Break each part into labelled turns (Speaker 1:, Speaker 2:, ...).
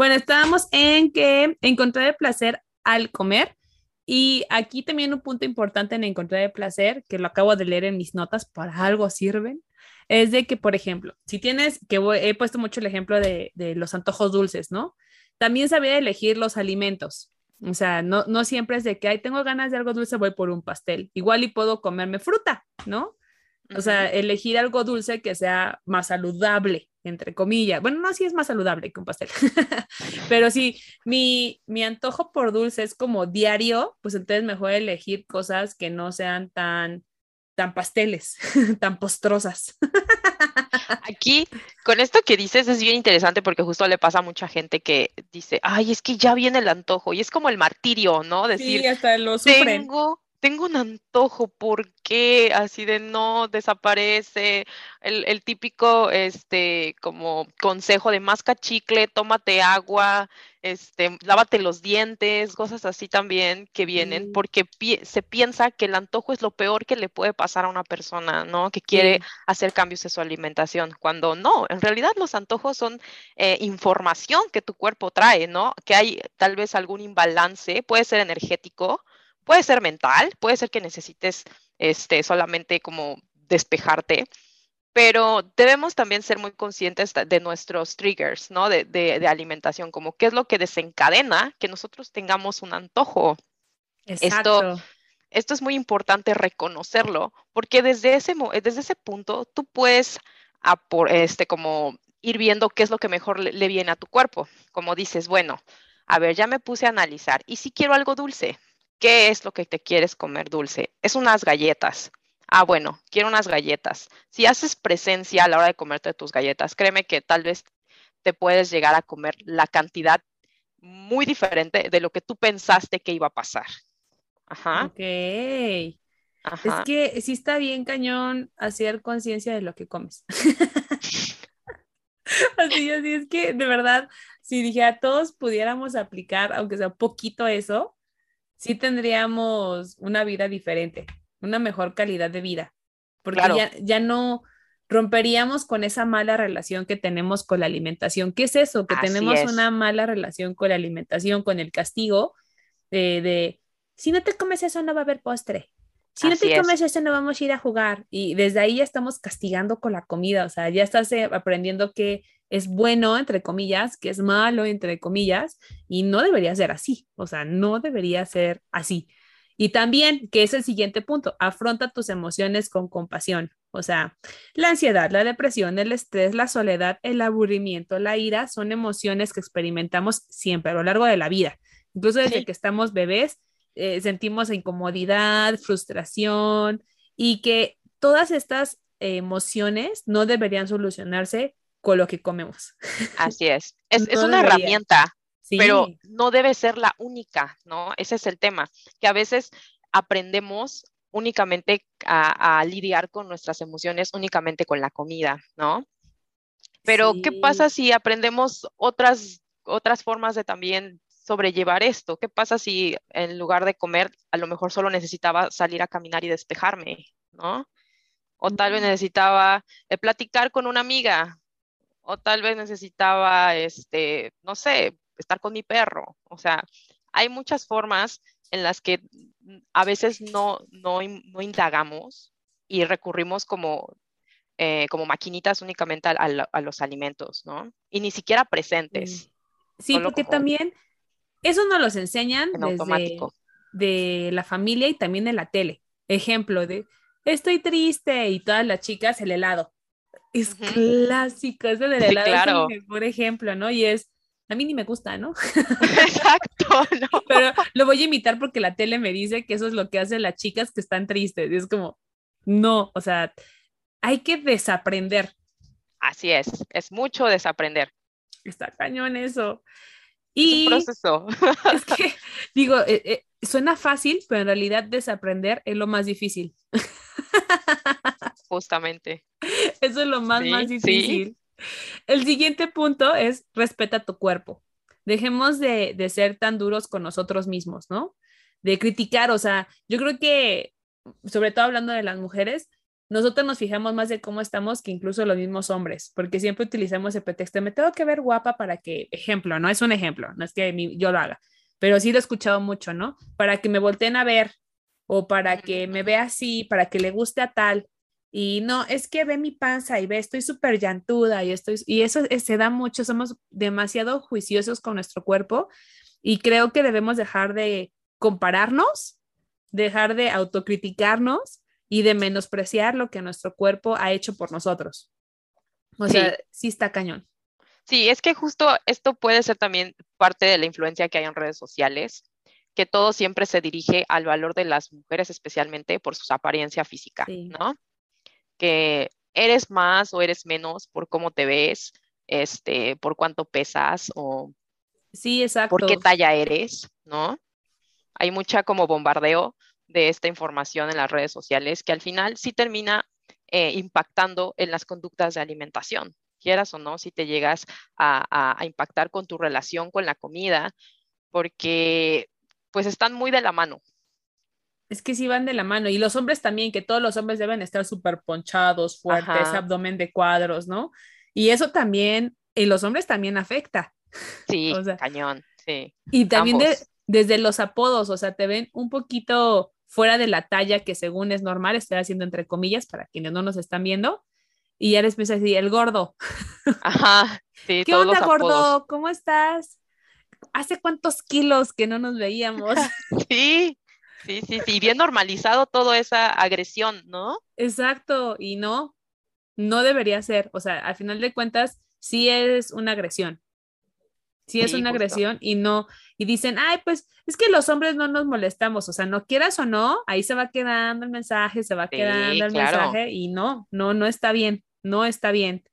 Speaker 1: Bueno, estábamos en que encontrar el placer al comer. Y aquí también un punto importante en encontrar el placer, que lo acabo de leer en mis notas, para algo sirven, es de que, por ejemplo, si tienes, que he puesto mucho el ejemplo de, de los antojos dulces, ¿no? También sabía elegir los alimentos. O sea, no, no siempre es de que, ay, tengo ganas de algo dulce, voy por un pastel. Igual y puedo comerme fruta, ¿no? O sea, elegir algo dulce que sea más saludable, entre comillas. Bueno, no, sí es más saludable que un pastel. Pero si mi, mi antojo por dulce es como diario, pues entonces mejor elegir cosas que no sean tan, tan pasteles, tan postrosas.
Speaker 2: Aquí, con esto que dices, es bien interesante porque justo le pasa a mucha gente que dice, ay, es que ya viene el antojo, y es como el martirio, ¿no?
Speaker 1: Decir, sí, hasta lo sufren.
Speaker 2: Tengo, tengo un antojo, ¿por qué? Así de no desaparece. El, típico, este, como consejo de masca chicle, tómate agua, este, lávate los dientes, cosas así también que vienen, porque se piensa que el antojo es lo peor que le puede pasar a una persona, ¿no? Que quiere hacer cambios en su alimentación, cuando no, en realidad los antojos son eh, información que tu cuerpo trae, ¿no? Que hay tal vez algún imbalance, puede ser energético, Puede ser mental, puede ser que necesites este, solamente como despejarte, pero debemos también ser muy conscientes de nuestros triggers, ¿no? De, de, alimentación, como qué es lo que desencadena que nosotros tengamos un antojo. Exacto. Esto, esto es muy importante reconocerlo, porque desde ese, desde ese punto tú puedes este, como ir viendo qué es lo que mejor le, le viene a tu cuerpo. Como dices, bueno, a ver, ya me puse a analizar, ¿y si quiero algo dulce? ¿Qué es lo que te quieres comer dulce? Es unas galletas. Ah, bueno, quiero unas galletas. Si haces presencia a la hora de comerte tus galletas, créeme que tal vez te puedes llegar a comer la cantidad muy diferente de lo que tú pensaste que iba a pasar.
Speaker 1: Ajá. Ok. Es que sí está bien cañón hacer conciencia de lo que comes. así, así es que de verdad, si dije a todos pudiéramos aplicar, aunque sea poquito eso, sí tendríamos una vida diferente, una mejor calidad de vida, porque ya, ya no romperíamos con esa mala relación que tenemos con la alimentación. ¿Qué es eso? Que tenemos una mala relación con la alimentación, con el castigo de, de, si no te comes eso no va a haber postre. Si no te comes eso no vamos a ir a jugar. Y desde ahí ya estamos castigando con la comida, o sea, ya estás eh, aprendiendo que es bueno, entre comillas, que es malo, entre comillas, y no debería ser así, o sea, no debería ser así. Y también, que es el siguiente punto, afronta tus emociones con compasión. O sea, la ansiedad, la depresión, el estrés, la soledad, el aburrimiento, la ira son emociones que experimentamos siempre a lo largo de la vida. Incluso desde que estamos bebés, eh, sentimos incomodidad, frustración y que todas estas emociones no deberían solucionarse con lo que comemos.
Speaker 2: Así es. Es, una herramienta, pero no debe ser la única, ¿no? Ese es el tema, que a veces aprendemos únicamente a, lidiar con nuestras emociones únicamente con la comida, ¿no? Pero, ¿qué pasa si aprendemos otras, otras formas de también sobrellevar esto? ¿Qué pasa si en lugar de comer, a lo mejor solo necesitaba salir a caminar y despejarme, ¿no? O tal vez necesitaba eh, platicar con una amiga, o tal vez necesitaba, este, no sé, estar con mi perro. O sea, hay muchas formas en las que a veces no, no, indagamos y recurrimos como, eh, como maquinitas únicamente a, los alimentos, ¿no? Y ni siquiera presentes.
Speaker 1: Sí, porque también eso nos los enseñan desde de la familia y también de la tele. Ejemplo de, estoy triste y todas las chicas el helado es clásico, ese del helado es el mejor ejemplo, ¿no? Y es, a mí ni me gusta, ¿no?
Speaker 2: Exacto, ¿no?
Speaker 1: Pero lo voy a imitar porque la tele me dice que eso es lo que hacen las chicas que están tristes. Y es como, no, o sea, hay que desaprender.
Speaker 2: Así es, es mucho desaprender.
Speaker 1: Está cañón eso. Y
Speaker 2: es un proceso.
Speaker 1: Es que, digo, eh, eh, suena fácil, pero en realidad desaprender es lo más difícil.
Speaker 2: Justamente.
Speaker 1: Eso es lo más, más difícil. El siguiente punto es respeta tu cuerpo. Dejemos de, de, ser tan duros con nosotros mismos, ¿no? De criticar, o sea, yo creo que, sobre todo hablando de las mujeres, nosotros nos fijamos más de cómo estamos que incluso los mismos hombres, porque siempre utilizamos el pretexto, me tengo que ver guapa para que, ejemplo, no es un ejemplo, no es que yo lo haga, pero sí lo he escuchado mucho, ¿no? Para que me volteen a ver o para que me vea así, para que le guste a tal. Y no, es que ve mi panza y ve, estoy súper llantuda y estoy, y eso se da mucho, somos demasiado juiciosos con nuestro cuerpo y creo que debemos dejar de compararnos, dejar de autocriticarnos y de menospreciar lo que nuestro cuerpo ha hecho por nosotros. O sea, sí está cañón.
Speaker 2: Sí, es que justo esto puede ser también parte de la influencia que hay en redes sociales, que todo siempre se dirige al valor de las mujeres, especialmente por su apariencia física, ¿no? Que eres más o eres menos por cómo te ves, este, por cuánto pesas o
Speaker 1: sí, exacto.
Speaker 2: por qué talla eres, ¿no? Hay mucha como bombardeo de esta información en las redes sociales que al final sí termina eh, impactando en las conductas de alimentación, quieras o no, si te llegas a, impactar con tu relación con la comida, porque pues están muy de la mano.
Speaker 1: Es que sí van de la mano. Y los hombres también, que todos los hombres deben estar súper ponchados, fuertes, abdomen de cuadros, ¿no? Y eso también, y los hombres también afecta.
Speaker 2: Sí, cañón, sí.
Speaker 1: Y también desde los apodos, o sea, te ven un poquito fuera de la talla que según es normal, estoy haciendo entre comillas para quienes no nos están viendo, y ya les empieza a decir, el gordo.
Speaker 2: Ajá, sí,
Speaker 1: ¿Qué onda, gordo? ¿Cómo estás? ¿Hace cuántos kilos que no nos veíamos?
Speaker 2: sí, sí, sí, sí, bien normalizado toda esa agresión, ¿no?
Speaker 1: Exacto, y no, no debería ser, o sea, al final de cuentas, sí es una agresión, sí es una agresión y no, y dicen, ay, pues es que los hombres no nos molestamos, o sea, no quieras o no, ahí se va quedando el mensaje, se va quedando el mensaje y no, no, no está bien, no está bien.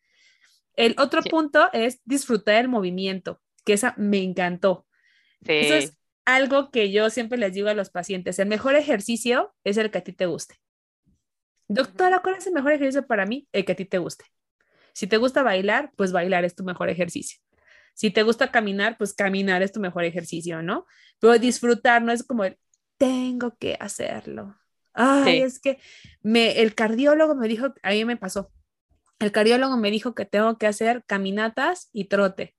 Speaker 1: El otro punto es disfrutar el movimiento, que esa me encantó. Eso es algo que yo siempre les digo a los pacientes, el mejor ejercicio es el que a ti te guste. Doctora, ¿cuál es el mejor ejercicio para mí? El que a ti te guste. Si te gusta bailar, pues bailar es tu mejor ejercicio. Si te gusta caminar, pues caminar es tu mejor ejercicio, ¿no? Pero disfrutar no es como el, tengo que hacerlo. Ay, es que me, el cardiólogo me dijo, a mí me pasó, el cardiólogo me dijo que tengo que hacer caminatas y trote.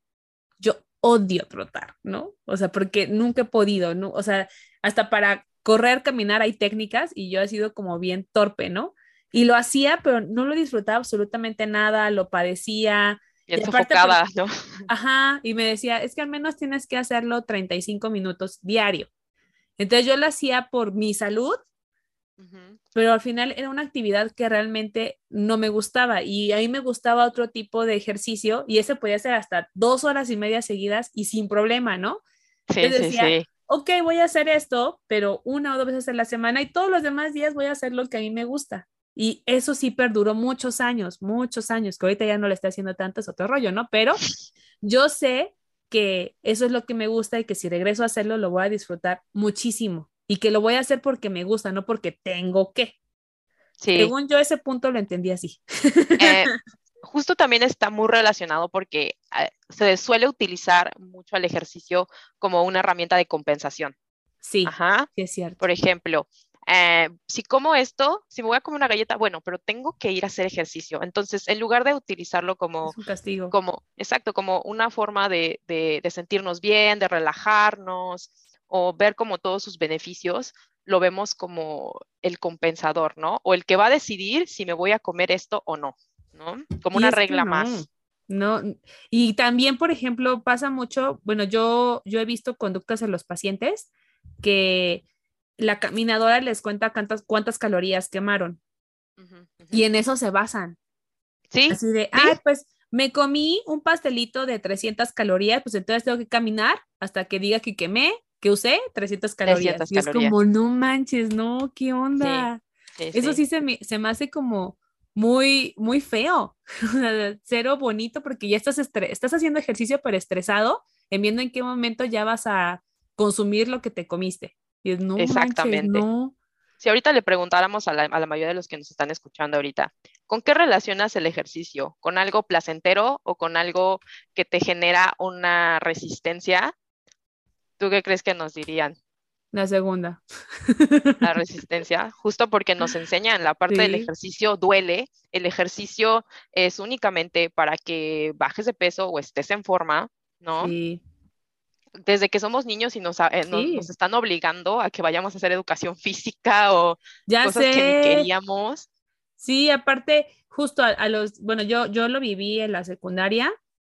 Speaker 1: Yo odio trotar, ¿no? O sea, porque nunca he podido, ¿no? O sea, hasta para correr, caminar hay técnicas y yo he sido como bien torpe, ¿no? Y lo hacía, pero no lo disfrutaba absolutamente nada, lo padecía,
Speaker 2: y, y sofocada, ¿no?
Speaker 1: Ajá, y me decía, es que al menos tienes que hacerlo 35 minutos diario. Entonces yo lo hacía por mi salud, pero al final era una actividad que realmente no me gustaba y a mí me gustaba otro tipo de ejercicio y ese podía ser hasta dos horas y media seguidas y sin problema, ¿no?
Speaker 2: Sí, sí, sí.
Speaker 1: Ok, voy a hacer esto, pero una o dos veces a la semana y todos los demás días voy a hacer lo que a mí me gusta. Y eso sí perduró muchos años, muchos años, que ahorita ya no le está haciendo tanto, es otro rollo, ¿no? Pero yo sé que eso es lo que me gusta y que si regreso a hacerlo lo voy a disfrutar muchísimo y que lo voy a hacer porque me gusta, no porque tengo que. Sí. Según yo ese punto lo entendí así.
Speaker 2: Eh, justo también está muy relacionado porque eh, se suele utilizar mucho el ejercicio como una herramienta de compensación.
Speaker 1: Sí, Ajá. es cierto.
Speaker 2: Por ejemplo, eh, si como esto, si me voy a comer una galleta, bueno, pero tengo que ir a hacer ejercicio. Entonces, en lugar de utilizarlo como
Speaker 1: un castigo,
Speaker 2: como exacto, como una forma de, de, sentirnos bien, de relajarnos o ver como todos sus beneficios, lo vemos como el compensador, ¿no? O el que va a decidir si me voy a comer esto o no, ¿no? Como una regla más.
Speaker 1: No, y también, por ejemplo, pasa mucho, bueno, yo, yo he visto conductas en los pacientes que la caminadora les cuenta cuántas, cuántas calorías quemaron. Y en eso se basan.
Speaker 2: Sí.
Speaker 1: Así de, ah, pues me comí un pastelito de 300 calorías, pues entonces tengo que caminar hasta que diga que quemé, que usé 300 calorías. y es como, no manches, no, ¿qué onda? eso sí, se, me, se me hace como muy, muy feo, cero bonito porque ya estás, estás haciendo ejercicio pero estresado en viendo en qué momento ya vas a consumir lo que te comiste. Exactamente.
Speaker 2: Si ahorita le preguntáramos a la, mayoría de los que nos están escuchando ahorita, ¿con qué relacionas el ejercicio? ¿Con algo placentero o con algo que te genera una resistencia? ¿Tú qué crees que nos dirían?
Speaker 1: La segunda.
Speaker 2: La resistencia, justo porque nos enseñan la parte del ejercicio duele. El ejercicio es únicamente para que bajes de peso o estés en forma, ¿no?
Speaker 1: Sí,
Speaker 2: Desde que somos niños y nos, eh, nos,
Speaker 1: Sí.
Speaker 2: nos están obligando a que vayamos a hacer educación física o
Speaker 1: ya
Speaker 2: cosas que
Speaker 1: sé.
Speaker 2: queríamos.
Speaker 1: Sí, aparte, justo a, a los, bueno, yo, yo lo viví en la secundaria,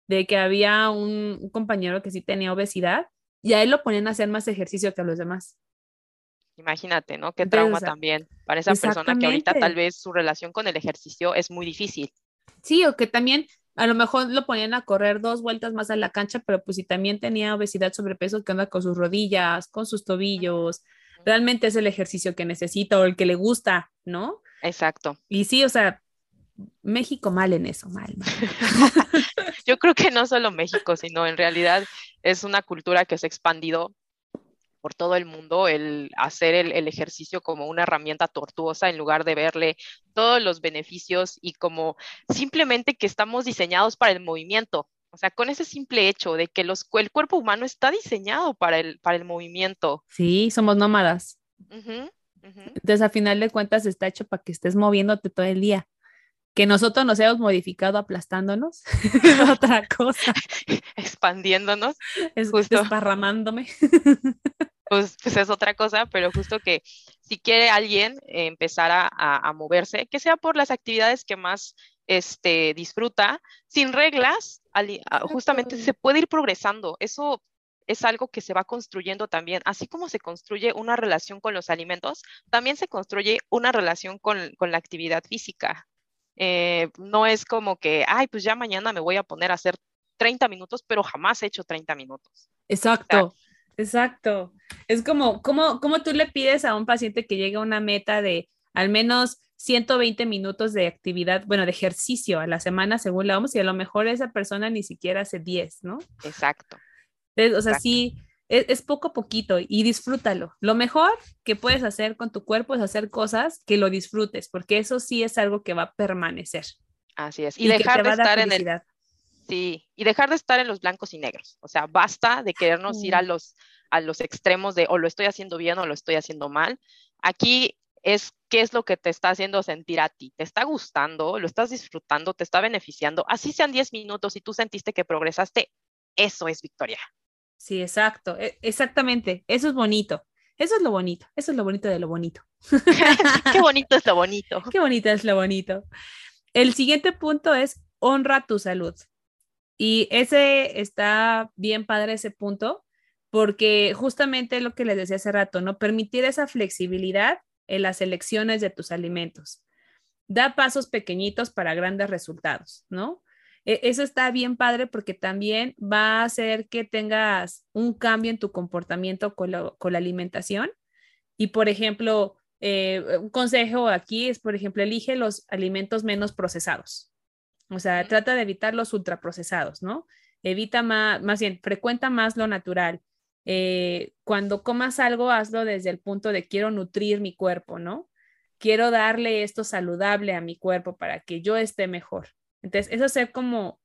Speaker 1: de que había un, un compañero que sí tenía obesidad y a él lo ponían a hacer más ejercicio que a los demás.
Speaker 2: Imagínate, ¿no? Qué
Speaker 1: Entonces,
Speaker 2: trauma
Speaker 1: o sea,
Speaker 2: también para esa persona que ahorita tal vez su relación con el ejercicio es muy difícil.
Speaker 1: Sí, o que también a lo mejor lo ponían a correr dos vueltas más a la cancha, pero pues si también tenía obesidad, sobrepeso, ¿qué onda con sus rodillas, con sus tobillos? Realmente es el ejercicio que necesita o el que le gusta, ¿no?
Speaker 2: Exacto.
Speaker 1: Y sí, o sea, México mal en eso, mal, mal.
Speaker 2: Yo creo que no solo México, sino en realidad es una cultura que se ha expandido por todo el mundo, el hacer el, el ejercicio como una herramienta tortuosa en lugar de verle todos los beneficios y como simplemente que estamos diseñados para el movimiento. O sea, con ese simple hecho de que los, el cuerpo humano está diseñado para el, para el movimiento.
Speaker 1: Sí, somos nómadas.
Speaker 2: Ujú.
Speaker 1: Entonces, a final de cuentas, está hecho para que estés moviéndote todo el día. Que nosotros nos hayamos modificado aplastándonos, es otra cosa,
Speaker 2: Expandiéndonos,
Speaker 1: es
Speaker 2: Justo.
Speaker 1: desparramándome.
Speaker 2: pues, pues es otra cosa, pero justo que si quiere alguien eh, empezar a, a- a moverse, que sea por las actividades que más este, disfruta, sin reglas, ali- a- justamente se puede ir progresando. Eso es algo que se va construyendo también. Así como se construye una relación con los alimentos, también se construye una relación con, con la actividad física. Eh, no es como que, ay, pues ya mañana me voy a poner a hacer 30 minutos, pero jamás he hecho 30 minutos.
Speaker 1: Exacto, exacto. Es como, como, como tú le pides a un paciente que llegue a una meta de al menos 120 minutos de actividad, bueno, de ejercicio a la semana según la OMS, y a lo mejor esa persona ni siquiera hace 10, ¿no?
Speaker 2: Exacto.
Speaker 1: Entonces, o sea,
Speaker 2: Exacto.
Speaker 1: sí, es, es poco a poquito y disfrútalo. Lo mejor que puedes hacer con tu cuerpo es hacer cosas que lo disfrutes, porque eso sí es algo que va a permanecer
Speaker 2: Así es. Y, dejar de estar en el. Sí, y dejar de estar en los blancos y negros. O sea, basta de querernos ir a los, a los extremos de o lo estoy haciendo bien o lo estoy haciendo mal. Aquí es qué es lo que te está haciendo sentir a ti. ¿Te está gustando? ¿Lo estás disfrutando? ¿Te está beneficiando? Así sean 10 minutos y tú sentiste que progresaste, eso es victoria.
Speaker 1: Sí, exacto, e- exactamente. Eso es bonito. Eso es lo bonito. Eso es lo bonito de lo bonito.
Speaker 2: qué bonito es lo bonito.
Speaker 1: Qué bonito es lo bonito. El siguiente punto es honra tu salud. Y ese está bien padre ese punto, porque justamente lo que les decía hace rato, ¿no? Permitir esa flexibilidad en las elecciones de tus alimentos. Da pasos pequeñitos para grandes resultados, ¿no? E- Eso está bien padre porque también va a hacer que tengas un cambio en tu comportamiento con, lo- con la alimentación. Y, por ejemplo, eh, un consejo aquí es, por ejemplo, elige los alimentos menos procesados. O sea, trata de evitar los ultraprocesados, ¿no? Evita más, más bien, frecuenta más lo natural. Eh, cuando comas algo, hazlo desde el punto de quiero nutrir mi cuerpo, ¿no? Quiero darle esto saludable a mi cuerpo para que yo esté mejor. Entonces, eso es ser como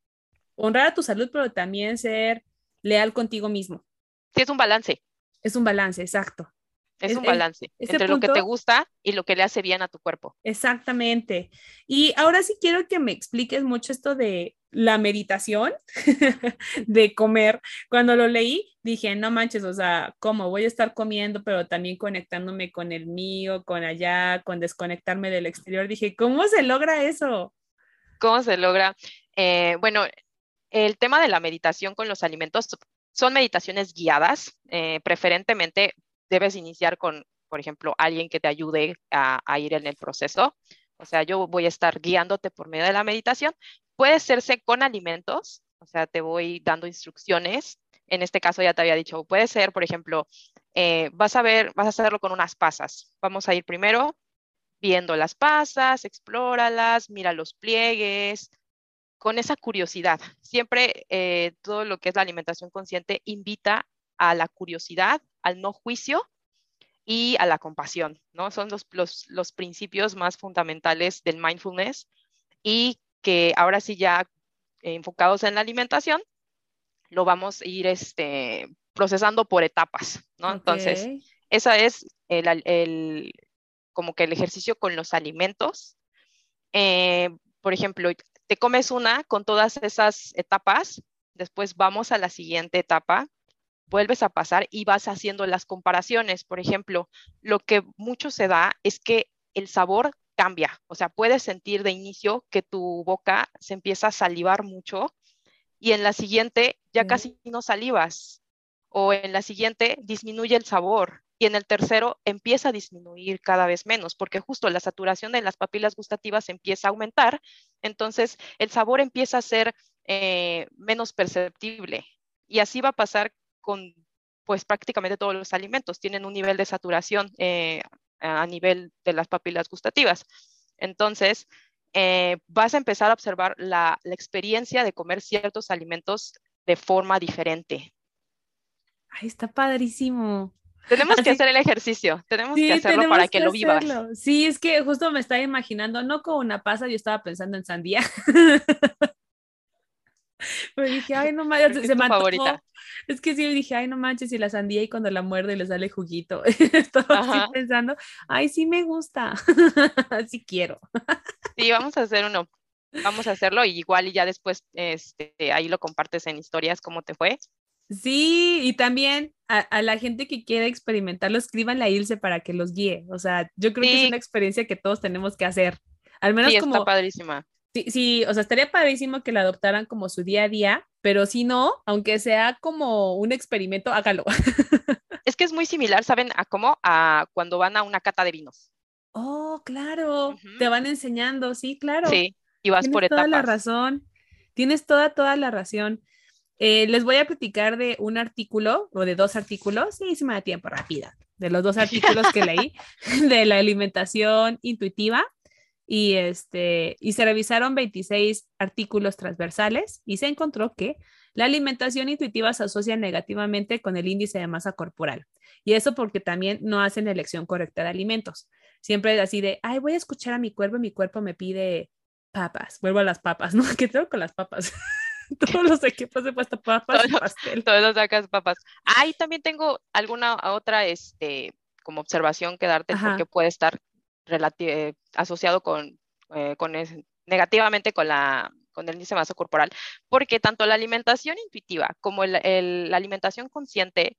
Speaker 1: honrar a tu salud, pero también ser leal contigo mismo.
Speaker 2: Sí, es un balance.
Speaker 1: Es un balance, exacto.
Speaker 2: Es
Speaker 1: Es-
Speaker 2: un balance entre lo que te gusta y lo que le hace bien a tu cuerpo.
Speaker 1: Exactamente. Y ahora sí quiero que me expliques mucho esto de la meditación, de comer. Cuando lo leí, dije, no manches, o sea, ¿cómo voy a estar comiendo, pero también conectándome con el mío, con allá, con desconectarme del exterior? Dije, ¿cómo se logra eso?
Speaker 2: ¿Cómo se logra? Eh, bueno, el tema de la meditación con los alimentos son meditaciones guiadas. eh, preferentemente debes iniciar con, por ejemplo, alguien que te ayude a, ir en el proceso. O sea, yo voy a estar guiándote por medio de la meditación. Puede hacerse con alimentos, o sea, te voy dando instrucciones. En este caso ya te había dicho, puede ser, por ejemplo, eh, vas a ver, vas a hacerlo con unas pasas. Vamos a ir primero viendo las pasas, explóralas, mira los pliegues, con esa curiosidad. Siempre eh, todo lo que es la alimentación consciente invita a la curiosidad, al no juicio y a la compasión, ¿no? Son los, los, los principios más fundamentales del mindfulness y que ahora sí ya eh, enfocados en la alimentación, lo vamos a ir este, procesando por etapas, ¿no? Entonces. Esa es el, como que el ejercicio con los alimentos. Eh, por ejemplo, te comes una con todas esas etapas, después vamos a la siguiente etapa, vuelves a pasar y vas haciendo las comparaciones. Por ejemplo, lo que mucho se da es que el sabor cambia, o sea, puedes sentir de inicio que tu boca se empieza a salivar mucho y en la siguiente ya casi no salivas o en la siguiente disminuye el sabor y en el tercero empieza a disminuir cada vez menos, porque justo la saturación de las papilas gustativas empieza a aumentar, entonces el sabor empieza a ser eh, menos perceptible. Y así va a pasar con pues prácticamente todos los alimentos, tienen un nivel de saturación eh, a nivel de las papilas gustativas. Entonces, eh, vas a empezar a observar la, la experiencia de comer ciertos alimentos de forma diferente.
Speaker 1: Ay, está padrísimo.
Speaker 2: Tenemos que hacer el ejercicio, tenemos que hacerlo para que, lo vivas.
Speaker 1: Sí, es que justo me estaba imaginando, no con una pasa, yo estaba pensando en sandía. Pero dije, ay, no manches, se me favorita. Es que sí, dije, ay, no manches, y la sandía y cuando la muerde le sale juguito. Estaba pensando, ay, sí me gusta, sí quiero.
Speaker 2: sí, vamos a hacer uno. Vamos a hacerlo y igual y ya después este, ahí lo compartes en historias cómo te fue.
Speaker 1: Sí, y también a, la gente que quiera experimentarlo, escríbanle a Ilse para que los guíe. O sea, yo creo que es una experiencia que todos tenemos que hacer. Al menos sí, como...
Speaker 2: está padrísima.
Speaker 1: Sí, sí, o sea, estaría padrísimo que la adoptaran como su día a día, pero si no, aunque sea como un experimento, hágalo.
Speaker 2: Es que es muy similar, ¿saben? A cómo a cuando van a una cata de vinos.
Speaker 1: Oh, claro, te van enseñando, sí, claro.
Speaker 2: Sí, y vas por etapas.
Speaker 1: Tienes toda la razón. Tienes toda, toda la razón. Eh, les voy a platicar de un artículo o de dos artículos, sí, se me da tiempo rápida, de los dos artículos que leí de la alimentación intuitiva y, este, y se revisaron 26 artículos transversales y se encontró que la alimentación intuitiva se asocia negativamente con el índice de masa corporal. Y eso porque también no hacen elección correcta de alimentos. Siempre es así de, ay, voy a escuchar a mi cuerpo, mi cuerpo me pide papas, vuelvo a las papas, ¿no? ¿Qué tengo con las papas? todos los equipos de puesta papas
Speaker 2: todos, pastel. Todos los sacas papas. Ahí también tengo alguna otra este, como observación que darte porque puede estar eh, asociado con, eh, con negativamente con la con el índice de masa corporal, porque tanto la alimentación intuitiva como el, la alimentación consciente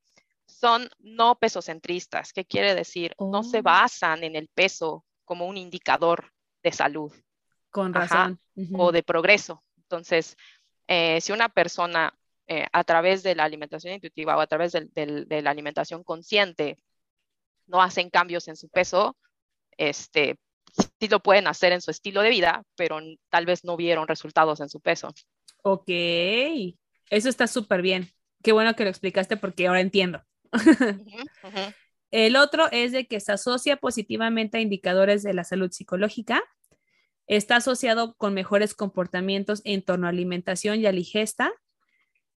Speaker 2: son no pesocentristas. ¿Qué quiere decir? No se oh. basan en el peso como un indicador de salud.
Speaker 1: Con razón.
Speaker 2: O de progreso. Entonces, eh, si una persona eh, a través de la alimentación intuitiva o a través de la alimentación consciente no hacen cambios en su peso, este, sí lo pueden hacer en su estilo de vida, pero tal vez no vieron resultados en su peso.
Speaker 1: Ok, eso está súper bien. Qué bueno que lo explicaste porque ahora entiendo. El otro es de que se asocia positivamente a indicadores de la salud psicológica Está asociado con mejores comportamientos en torno a alimentación y a digesta.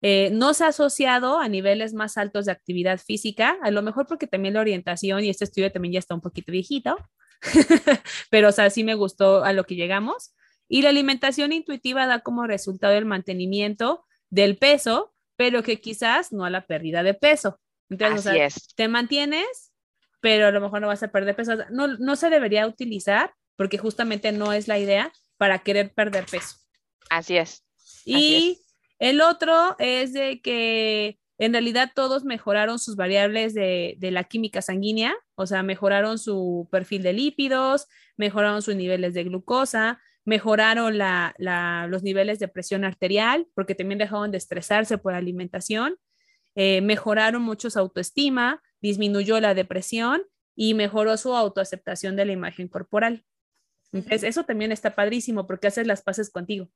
Speaker 1: Eh, no se ha asociado a niveles más altos de actividad física, a lo mejor porque también la orientación y este estudio también ya está un poquito viejito, pero o sea, sí me gustó a lo que llegamos. Y la alimentación intuitiva da como resultado el mantenimiento del peso, pero que quizás no a la pérdida de peso. Entonces, te mantienes, pero a lo mejor no vas a perder peso. No, no se debería utilizar porque justamente no es la idea para querer perder peso.
Speaker 2: Así es.
Speaker 1: y el otro es de que en realidad todos mejoraron sus variables de, la química sanguínea, o sea, mejoraron su perfil de lípidos, mejoraron sus niveles de glucosa, mejoraron los niveles de presión arterial, porque también dejaron de estresarse por alimentación, eh, mejoraron mucho su autoestima, disminuyó la depresión y mejoró su autoaceptación de la imagen corporal. Entonces, eso también está padrísimo porque haces las paces contigo.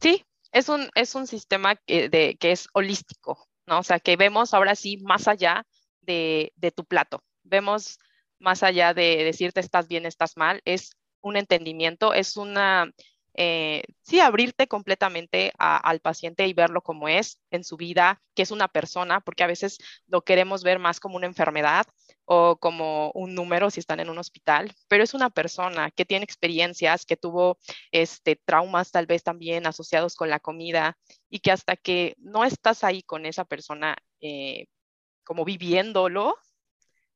Speaker 2: Sí, es un, es un sistema que, de, que es holístico, ¿no? O sea, que vemos ahora sí más allá de, de tu plato, vemos más allá de decirte estás bien, estás mal, es un entendimiento, es una, eh, sí, abrirte completamente al paciente y verlo como es en su vida, que es una persona, porque a veces lo queremos ver más como una enfermedad o como un número si están en un hospital, pero es una persona que tiene experiencias, que tuvo este, traumas tal vez también asociados con la comida y que hasta que no estás ahí con esa persona eh, como viviéndolo,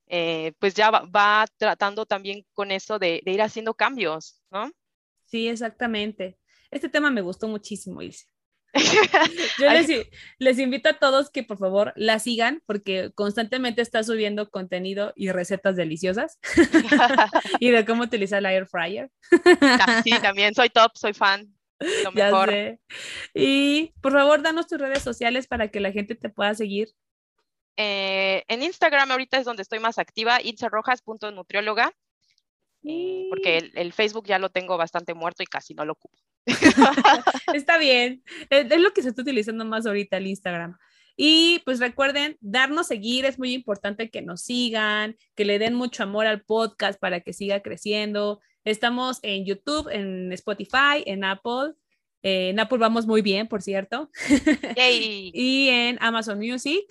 Speaker 2: eh, pues ya va, tratando también con eso de, ir haciendo cambios, ¿no?
Speaker 1: Sí, exactamente. Este tema me gustó muchísimo, Ilse. Yo les, invito a todos que por favor la sigan porque constantemente está subiendo contenido y recetas deliciosas y de cómo utilizar la air fryer.
Speaker 2: Sí, también soy top, soy fan. Lo mejor.
Speaker 1: Y por favor, danos tus redes sociales para que la gente te pueda seguir.
Speaker 2: Eh, en Instagram ahorita es donde estoy más activa, itzarojas.nutrióloga, y... porque el, el, Facebook ya lo tengo bastante muerto y casi no lo ocupo.
Speaker 1: está bien, es, lo que se está utilizando más ahorita el Instagram. Y pues recuerden, darnos seguir, es muy importante que nos sigan, que le den mucho amor al podcast para que siga creciendo. Estamos en YouTube, en Spotify, en Apple. en Apple vamos muy bien, por cierto. y en Amazon Music.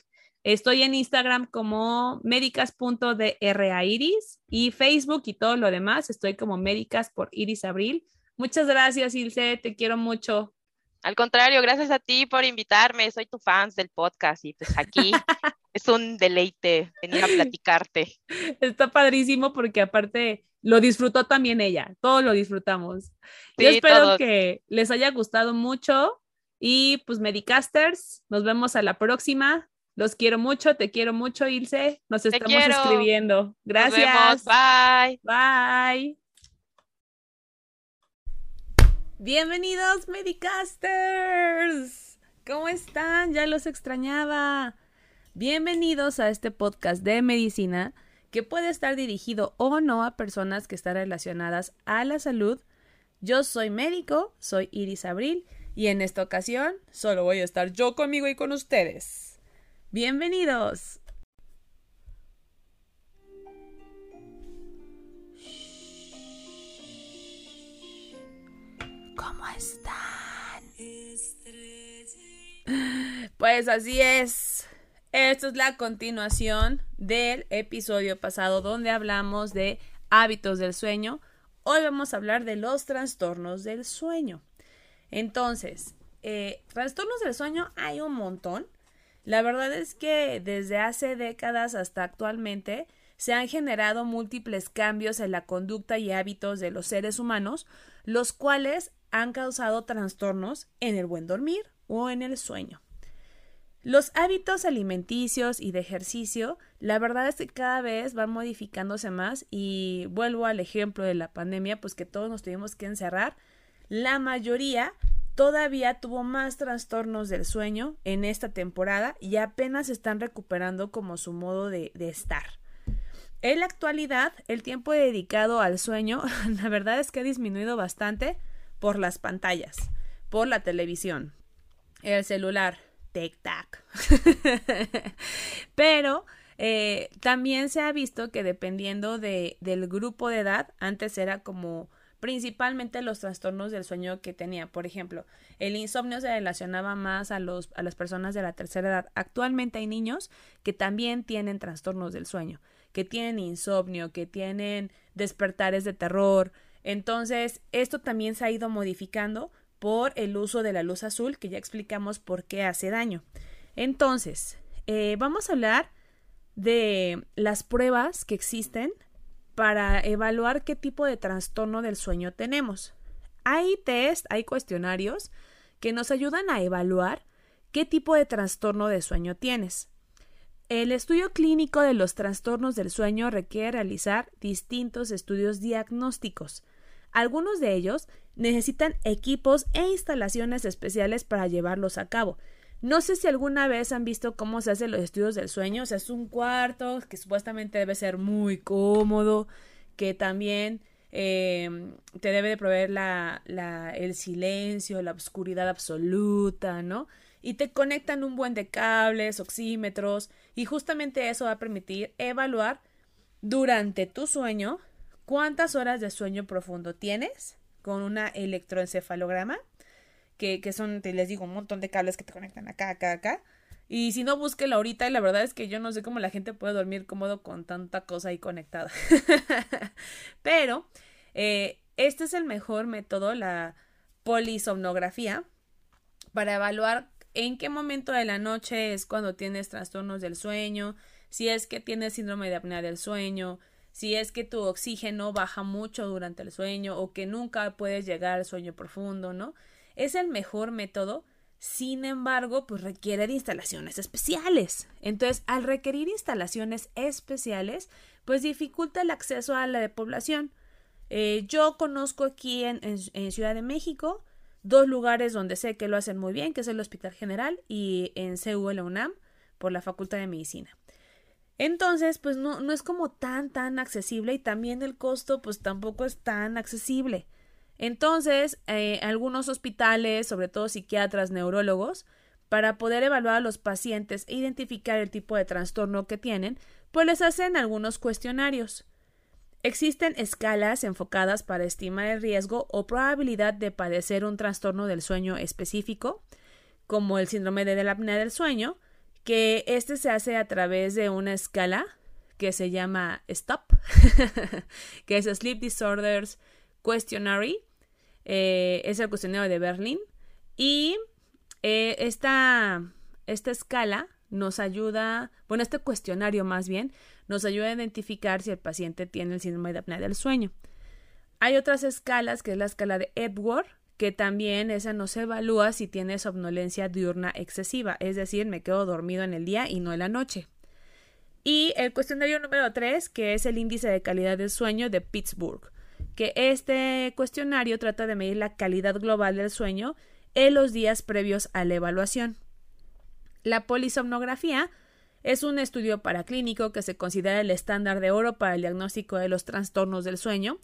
Speaker 1: Estoy en Instagram como médicas.drairis y Facebook y todo lo demás. Estoy como médicas por Iris Abril. Muchas gracias, Ilse. Te quiero mucho.
Speaker 2: Al contrario, gracias a ti por invitarme. Soy tu fan del podcast y pues aquí es un deleite venir a platicarte.
Speaker 1: Está padrísimo porque aparte lo disfrutó también ella. Todos lo disfrutamos. Yo espero que les haya gustado mucho y pues Medicasters, nos vemos a la próxima. Los quiero mucho, te quiero mucho, Ilse. Nos estamos escribiendo. Gracias.
Speaker 2: Bye.
Speaker 1: Bye. Bienvenidos, Medicasters. ¿Cómo están? Ya los extrañaba. Bienvenidos a este podcast de medicina que puede estar dirigido o no a personas que están relacionadas a la salud. Yo soy médico, soy Iris Abril y en esta ocasión solo voy a estar yo conmigo y con ustedes. Bienvenidos. ¿Cómo están? Pues así es. Esto es la continuación del episodio pasado donde hablamos de hábitos del sueño. Hoy vamos a hablar de los trastornos del sueño. Entonces, eh, trastornos del sueño hay un montón. La verdad es que desde hace décadas hasta actualmente se han generado múltiples cambios en la conducta y hábitos de los seres humanos, los cuales han causado trastornos en el buen dormir o en el sueño. Los hábitos alimenticios y de ejercicio, la verdad es que cada vez van modificándose más y vuelvo al ejemplo de la pandemia, pues que todos nos tuvimos que encerrar. La mayoría todavía tuvo más trastornos del sueño en esta temporada y apenas están recuperando como su modo de, estar. En la actualidad, el tiempo dedicado al sueño, la verdad es que ha disminuido bastante por las pantallas, por la televisión, el celular, tic-tac. Pero eh, también se ha visto que dependiendo de, del grupo de edad, antes era como principalmente los trastornos del sueño que tenía. Por ejemplo, el insomnio se relacionaba más a, los, a las personas de la tercera edad. Actualmente hay niños que también tienen trastornos del sueño, que tienen insomnio, que tienen despertares de terror. Entonces, esto también se ha ido modificando por el uso de la luz azul, que ya explicamos por qué hace daño. Entonces, eh, vamos a hablar de las pruebas que existen para evaluar qué tipo de trastorno del sueño tenemos. Hay test, hay cuestionarios que nos ayudan a evaluar qué tipo de trastorno de sueño tienes. El estudio clínico de los trastornos del sueño requiere realizar distintos estudios diagnósticos. Algunos de ellos necesitan equipos e instalaciones especiales para llevarlos a cabo, no sé si alguna vez han visto cómo se hacen los estudios del sueño. O sea, es un cuarto que supuestamente debe ser muy cómodo, que también em, te debe de proveer la, la, el silencio, la oscuridad absoluta, ¿no? Y te conectan un buen de cables, oxímetros, y justamente eso va a permitir evaluar durante tu sueño cuántas horas de sueño profundo tienes con una electroencefalograma que, son, te les digo, un montón de cables que te conectan acá, acá, acá. Y si no, búsquelo ahorita y la verdad es que yo no sé cómo la gente puede dormir cómodo con tanta cosa ahí conectada. Pero eh, este es el mejor método, la polisomnografía, para evaluar en qué momento de la noche es cuando tienes trastornos del sueño, si es que tienes síndrome de apnea del sueño, si es que tu oxígeno baja mucho durante el sueño o que nunca puedes llegar al sueño profundo, ¿no? Es el mejor método, sin embargo, pues requiere de instalaciones especiales. Entonces, al requerir instalaciones especiales, pues dificulta el acceso a la de población. Eh, yo conozco aquí en, en, Ciudad de México dos lugares donde sé que lo hacen muy bien, que es el Hospital General y en CU UNAM por la Facultad de Medicina. Entonces, pues no, no es como tan, tan accesible y también el costo, pues tampoco es tan accesible. Entonces, eh, algunos hospitales, sobre todo psiquiatras, neurólogos, para poder evaluar a los pacientes e identificar el tipo de trastorno que tienen, pues les hacen algunos cuestionarios. Existen escalas enfocadas para estimar el riesgo o probabilidad de padecer un trastorno del sueño específico, como el síndrome de la apnea del sueño, que este se hace a través de una escala que se llama STOP, que es Sleep Disorders Questionary, eh, es el cuestionario de Berlín, y eh, esta, esta escala nos ayuda, bueno, este cuestionario más bien, nos ayuda a identificar si el paciente tiene el síndrome de apnea del sueño. Hay otras escalas, que es la escala de Edward, que también esa no se evalúa si tiene somnolencia diurna excesiva, es decir, me quedo dormido en el día y no en la noche. Y el cuestionario número 3, que es el índice de calidad del sueño de Pittsburgh, que este cuestionario trata de medir la calidad global del sueño en los días previos a la evaluación. La polisomnografía es un estudio paraclínico que se considera el estándar de oro para el diagnóstico de los trastornos del sueño.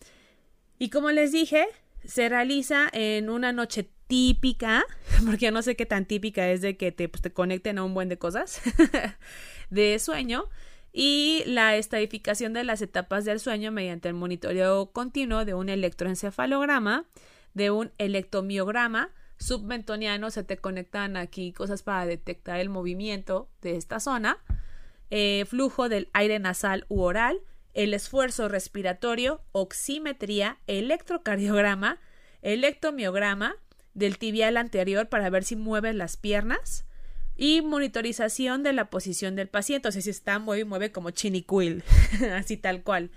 Speaker 1: Y como les dije, se realiza en una noche típica, porque no sé qué tan típica es de que te, pues, te conecten a un buen de cosas de sueño, y la estadificación de las etapas del sueño mediante el monitoreo continuo de un electroencefalograma, de un electromiograma submentoniano, se te conectan aquí cosas para detectar el movimiento de esta zona, eh, flujo del aire nasal u oral, el esfuerzo respiratorio, oximetría, electrocardiograma, electromiograma del tibial anterior para ver si mueve las piernas y monitorización de la posición del paciente, o sea, si está mueve mueve como chinicuil, así tal cual.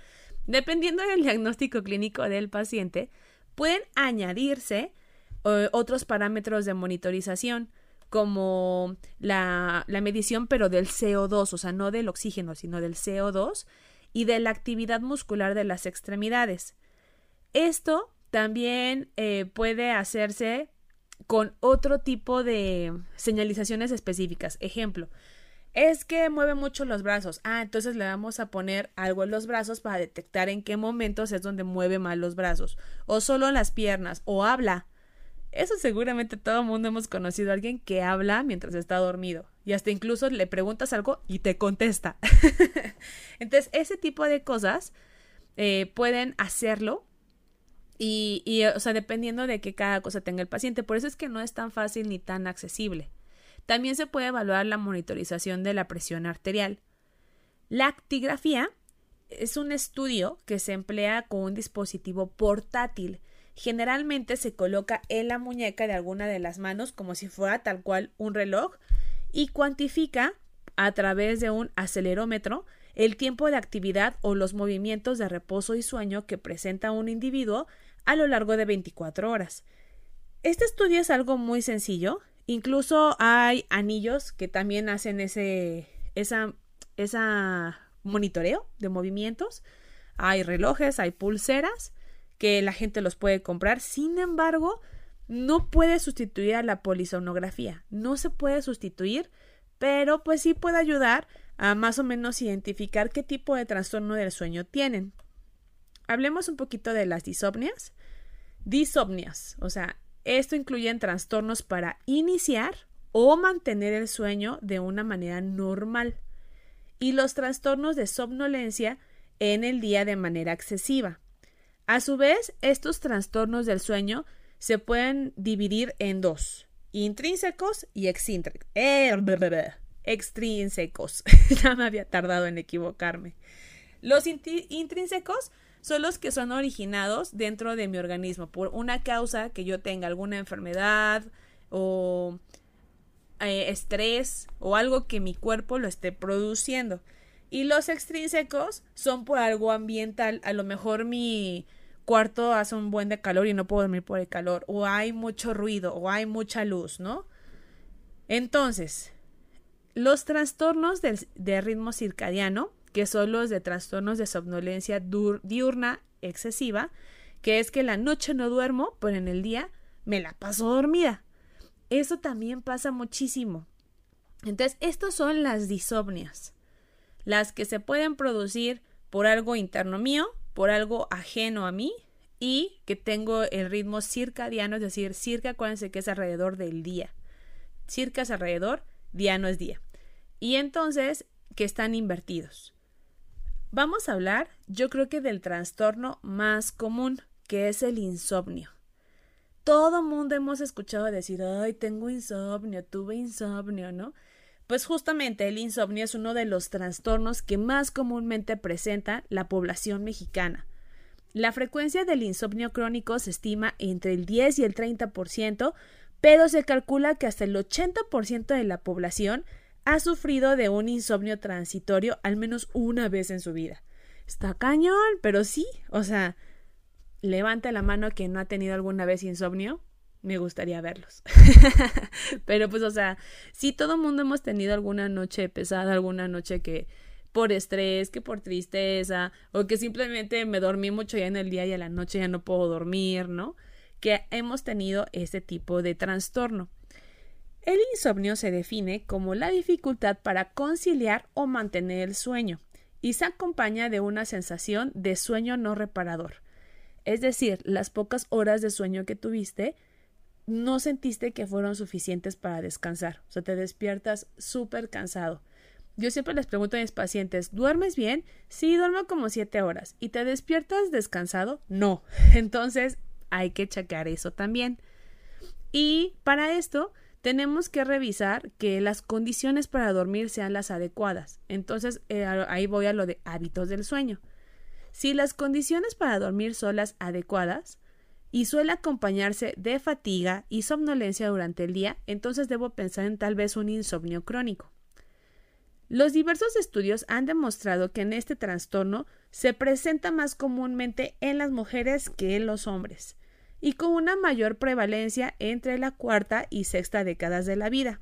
Speaker 1: Dependiendo del diagnóstico clínico del paciente, pueden añadirse eh, otros parámetros de monitorización como la, la medición pero del CO2, o sea, no del oxígeno, sino del CO2 y de la actividad muscular de las extremidades. Esto también eh, puede hacerse con otro tipo de señalizaciones específicas. Ejemplo, es que mueve mucho los brazos. Ah, entonces le vamos a poner algo en los brazos para detectar en qué momentos es donde mueve mal los brazos. O solo las piernas. O habla. Eso seguramente todo el mundo hemos conocido a alguien que habla mientras está dormido y hasta incluso le preguntas algo y te contesta. Entonces, ese tipo de cosas eh, pueden hacerlo y, o sea, dependiendo de qué cada cosa tenga el paciente. Por eso es que no es tan fácil ni tan accesible. También se puede evaluar la monitorización de la presión arterial. La actigrafía es un estudio que se emplea con un dispositivo portátil generalmente se coloca en la muñeca de alguna de las manos como si fuera tal cual un reloj y cuantifica a través de un acelerómetro el tiempo de actividad o los movimientos de reposo y sueño que presenta un individuo a lo largo de 24 horas. Este estudio es algo muy sencillo, incluso hay anillos que también hacen ese esa, esa monitoreo de movimientos, hay relojes, hay pulseras que la gente los puede comprar. Sin embargo, no puede sustituir a la polisomnografía. No se puede sustituir, pero pues sí puede ayudar a más o menos identificar qué tipo de trastorno del sueño tienen. Hablemos un poquito de las disopnias. Disopnias, o sea, esto incluye trastornos para iniciar o mantener el sueño de una manera normal y los trastornos de somnolencia en el día de manera excesiva. A su vez, estos trastornos del sueño se pueden dividir en dos, intrínsecos y extrínsecos. Eh, extrínsecos. ya me había tardado en equivocarme. Los intrínsecos son los que son originados dentro de mi organismo por una causa que yo tenga alguna enfermedad o eh, estrés o algo que mi cuerpo lo esté produciendo. Y los extrínsecos son por algo ambiental. A lo mejor mi cuarto hace un buen de calor y no puedo dormir por el calor. O hay mucho ruido o hay mucha luz, ¿no? Entonces, los trastornos de, ritmo circadiano, que son los de trastornos de somnolencia diurna excesiva, que es que la noche no duermo, pero en el día me la paso dormida. Eso también pasa muchísimo. Entonces, estos son las disomnias las que se pueden producir por algo interno mío, por algo ajeno a mí y que tengo el ritmo circadiano, es decir, circa, acuérdense que es alrededor del día. Circa es alrededor, día no es día. Y entonces, que están invertidos. Vamos a hablar, yo creo que del trastorno más común, que es el insomnio. Todo mundo hemos escuchado decir, ay, tengo insomnio, tuve insomnio, ¿no? Pues justamente el insomnio es uno de los trastornos que más comúnmente presenta la población mexicana. La frecuencia del insomnio crónico se estima entre el 10 y el 30%, pero se calcula que hasta el 80% de la población ha sufrido de un insomnio transitorio al menos una vez en su vida. Está cañón, pero sí, o sea, levanta la mano que no ha tenido alguna vez insomnio me gustaría verlos. Pero pues, o sea, si todo mundo hemos tenido alguna noche pesada, alguna noche que por estrés, que por tristeza, o que simplemente me dormí mucho ya en el día y a la noche ya no puedo dormir, ¿no? Que hemos tenido este tipo de trastorno. El insomnio se define como la dificultad para conciliar o mantener el sueño y se acompaña de una sensación de sueño no reparador. Es decir, las pocas horas de sueño que tuviste no sentiste que fueron suficientes para descansar. O sea, te despiertas súper cansado. Yo siempre les pregunto a mis pacientes, ¿duermes bien? Sí, duermo como siete horas. ¿Y te despiertas descansado? No. Entonces, hay que checar eso también. Y para esto, tenemos que revisar que las condiciones para dormir sean las adecuadas. Entonces, eh, ahí voy a lo de hábitos del sueño. Si las condiciones para dormir son las adecuadas, y suele acompañarse de fatiga y somnolencia durante el día, entonces debo pensar en tal vez un insomnio crónico. Los diversos estudios han demostrado que en este trastorno se presenta más comúnmente en las mujeres que en los hombres, y con una mayor prevalencia entre la cuarta y sexta décadas de la vida.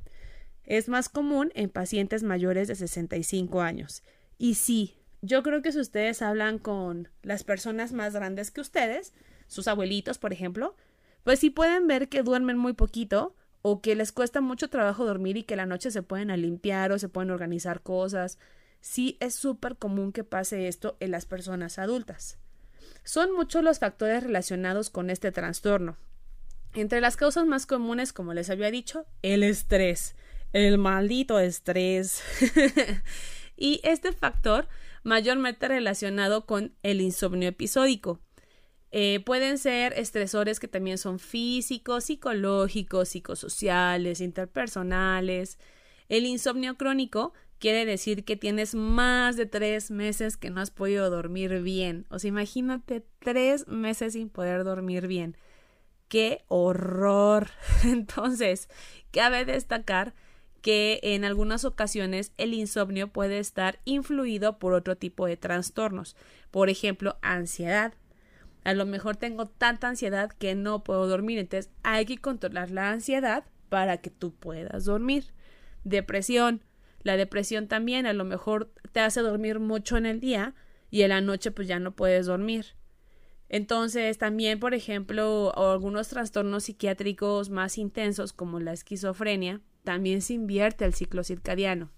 Speaker 1: Es más común en pacientes mayores de 65 años. Y sí, yo creo que si ustedes hablan con las personas más grandes que ustedes, sus abuelitos, por ejemplo, pues sí pueden ver que duermen muy poquito o que les cuesta mucho trabajo dormir y que la noche se pueden limpiar o se pueden organizar cosas. Sí es súper común que pase esto en las personas adultas. Son muchos los factores relacionados con este trastorno. Entre las causas más comunes, como les había dicho, el estrés, el maldito estrés. y este factor mayormente relacionado con el insomnio episódico. Eh, pueden ser estresores que también son físicos, psicológicos, psicosociales, interpersonales. El insomnio crónico quiere decir que tienes más de tres meses que no has podido dormir bien. O sea, imagínate tres meses sin poder dormir bien. ¡Qué horror! Entonces, cabe destacar que en algunas ocasiones el insomnio puede estar influido por otro tipo de trastornos, por ejemplo, ansiedad, a lo mejor tengo tanta ansiedad que no puedo dormir. Entonces hay que controlar la ansiedad para que tú puedas dormir. Depresión. La depresión también a lo mejor te hace dormir mucho en el día y en la noche pues ya no puedes dormir. Entonces también, por ejemplo, algunos trastornos psiquiátricos más intensos como la esquizofrenia, también se invierte el ciclo circadiano.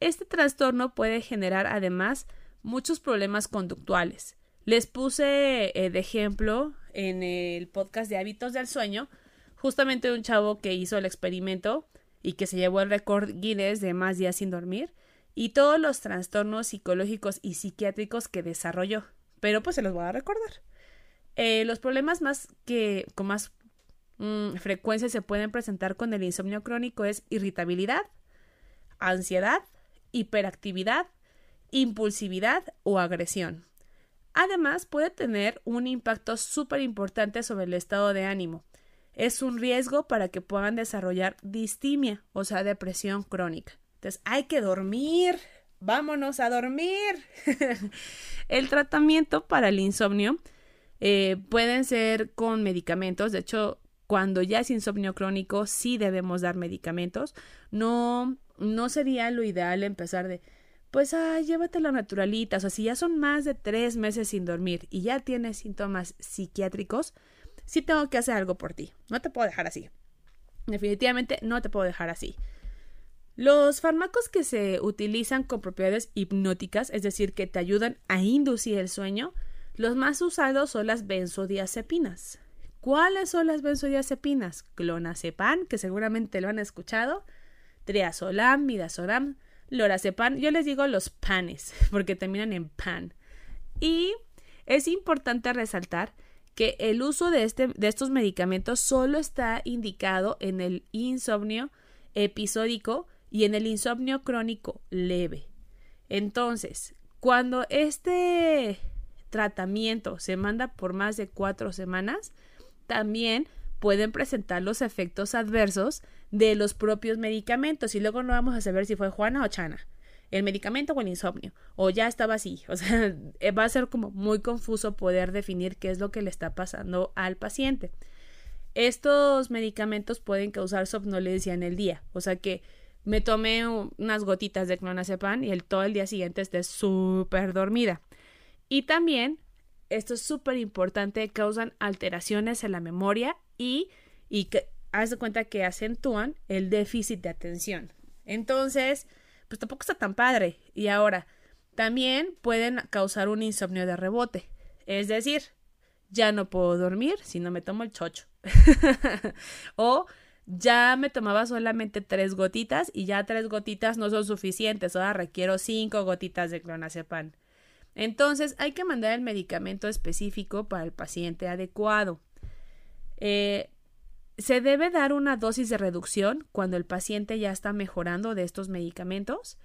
Speaker 1: Este trastorno puede generar además muchos problemas conductuales, les puse eh, de ejemplo en el podcast de hábitos del sueño justamente un chavo que hizo el experimento y que se llevó el récord Guinness de más días sin dormir y todos los trastornos psicológicos y psiquiátricos que desarrolló. Pero pues se los voy a recordar. Eh, los problemas más que con más mm, frecuencia se pueden presentar con el insomnio crónico es irritabilidad, ansiedad, hiperactividad, impulsividad o agresión. Además, puede tener un impacto súper importante sobre el estado de ánimo. es un riesgo para que puedan desarrollar distimia, o sea, depresión crónica. Entonces, hay que dormir. Vámonos a dormir. el tratamiento para el insomnio eh, pueden ser con medicamentos. De hecho, cuando ya es insomnio crónico, sí debemos dar medicamentos. No, no sería lo ideal empezar de, pues, ah, llévatelo naturalita. O sea, si ya son más de tres meses sin dormir y ya tienes síntomas psiquiátricos, sí tengo que hacer algo por ti. No te puedo dejar así. Definitivamente no te puedo dejar así. Los fármacos que se utilizan con propiedades hipnóticas, es decir, que te ayudan a inducir el sueño, los más usados son las benzodiazepinas. ¿Cuáles son las benzodiazepinas? Clonazepam, que seguramente lo han escuchado, triazolam, midazolam, lorazepam. Yo les digo los panes, porque terminan en pan. Y es importante resaltar que el uso de, este, de estos medicamentos solo está indicado en el insomnio episódico y en el insomnio crónico leve. Entonces, cuando este tratamiento se manda por más de cuatro semanas, también pueden presentar los efectos adversos de los propios medicamentos y luego no vamos a saber si fue Juana o Chana el medicamento o el insomnio, o ya estaba así, o sea, eh, va a ser como muy confuso poder definir qué es lo que le está pasando al paciente. Estos medicamentos pueden causar somnolencia en el día, o sea que me tomé unas gotitas de clonazepam y el todo el día siguiente esté súper dormida. Y también, esto es súper importante, causan alteraciones en la memoria y, y haz de cuenta que acentúan el déficit de atención. Entonces, pues tampoco está tan padre. Y ahora, también pueden causar un insomnio de rebote. Es decir, ya no puedo dormir si no me tomo el chocho. o ya me tomaba solamente tres gotitas y ya tres gotitas no son suficientes. Ahora requiero cinco gotitas de clonazepam. Entonces hay que mandar el medicamento específico para el paciente adecuado. Eh, se debe dar una dosis de reducción cuando el paciente ya está mejorando de estos medicamentos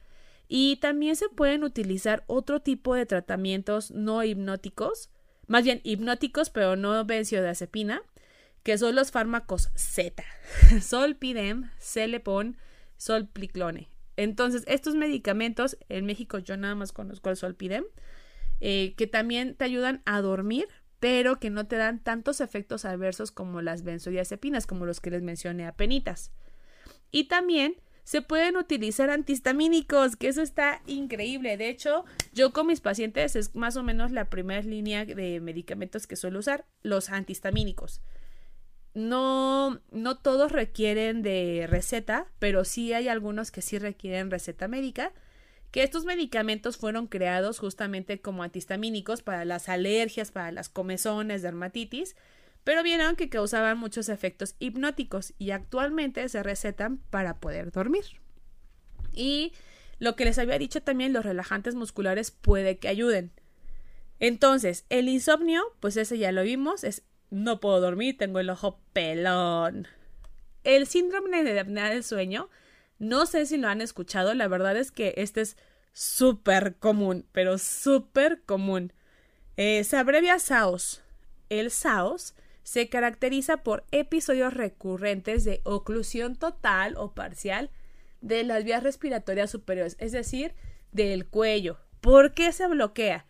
Speaker 1: y también se pueden utilizar otro tipo de tratamientos no hipnóticos, más bien hipnóticos pero no benzodiazepina, que son los fármacos Z, Solpidem, Celepon, Solpliclone. Entonces, estos medicamentos, en México yo nada más conozco el Solpidem, eh, que también te ayudan a dormir, pero que no te dan tantos efectos adversos como las benzodiazepinas, como los que les mencioné a penitas. Y también se pueden utilizar antihistamínicos, que eso está increíble. De hecho, yo con mis pacientes es más o menos la primera línea de medicamentos que suelo usar, los antihistamínicos. No, no todos requieren de receta, pero sí hay algunos que sí requieren receta médica que estos medicamentos fueron creados justamente como antihistamínicos para las alergias, para las comezones, dermatitis, pero vieron que causaban muchos efectos hipnóticos y actualmente se recetan para poder dormir. Y lo que les había dicho también, los relajantes musculares puede que ayuden. Entonces, el insomnio, pues ese ya lo vimos, es no puedo dormir, tengo el ojo pelón. El síndrome de apnea del sueño no sé si lo han escuchado, la verdad es que este es súper común, pero súper común. Eh, se abrevia SAOS. El SAOS se caracteriza por episodios recurrentes de oclusión total o parcial de las vías respiratorias superiores, es decir, del cuello. ¿Por qué se bloquea?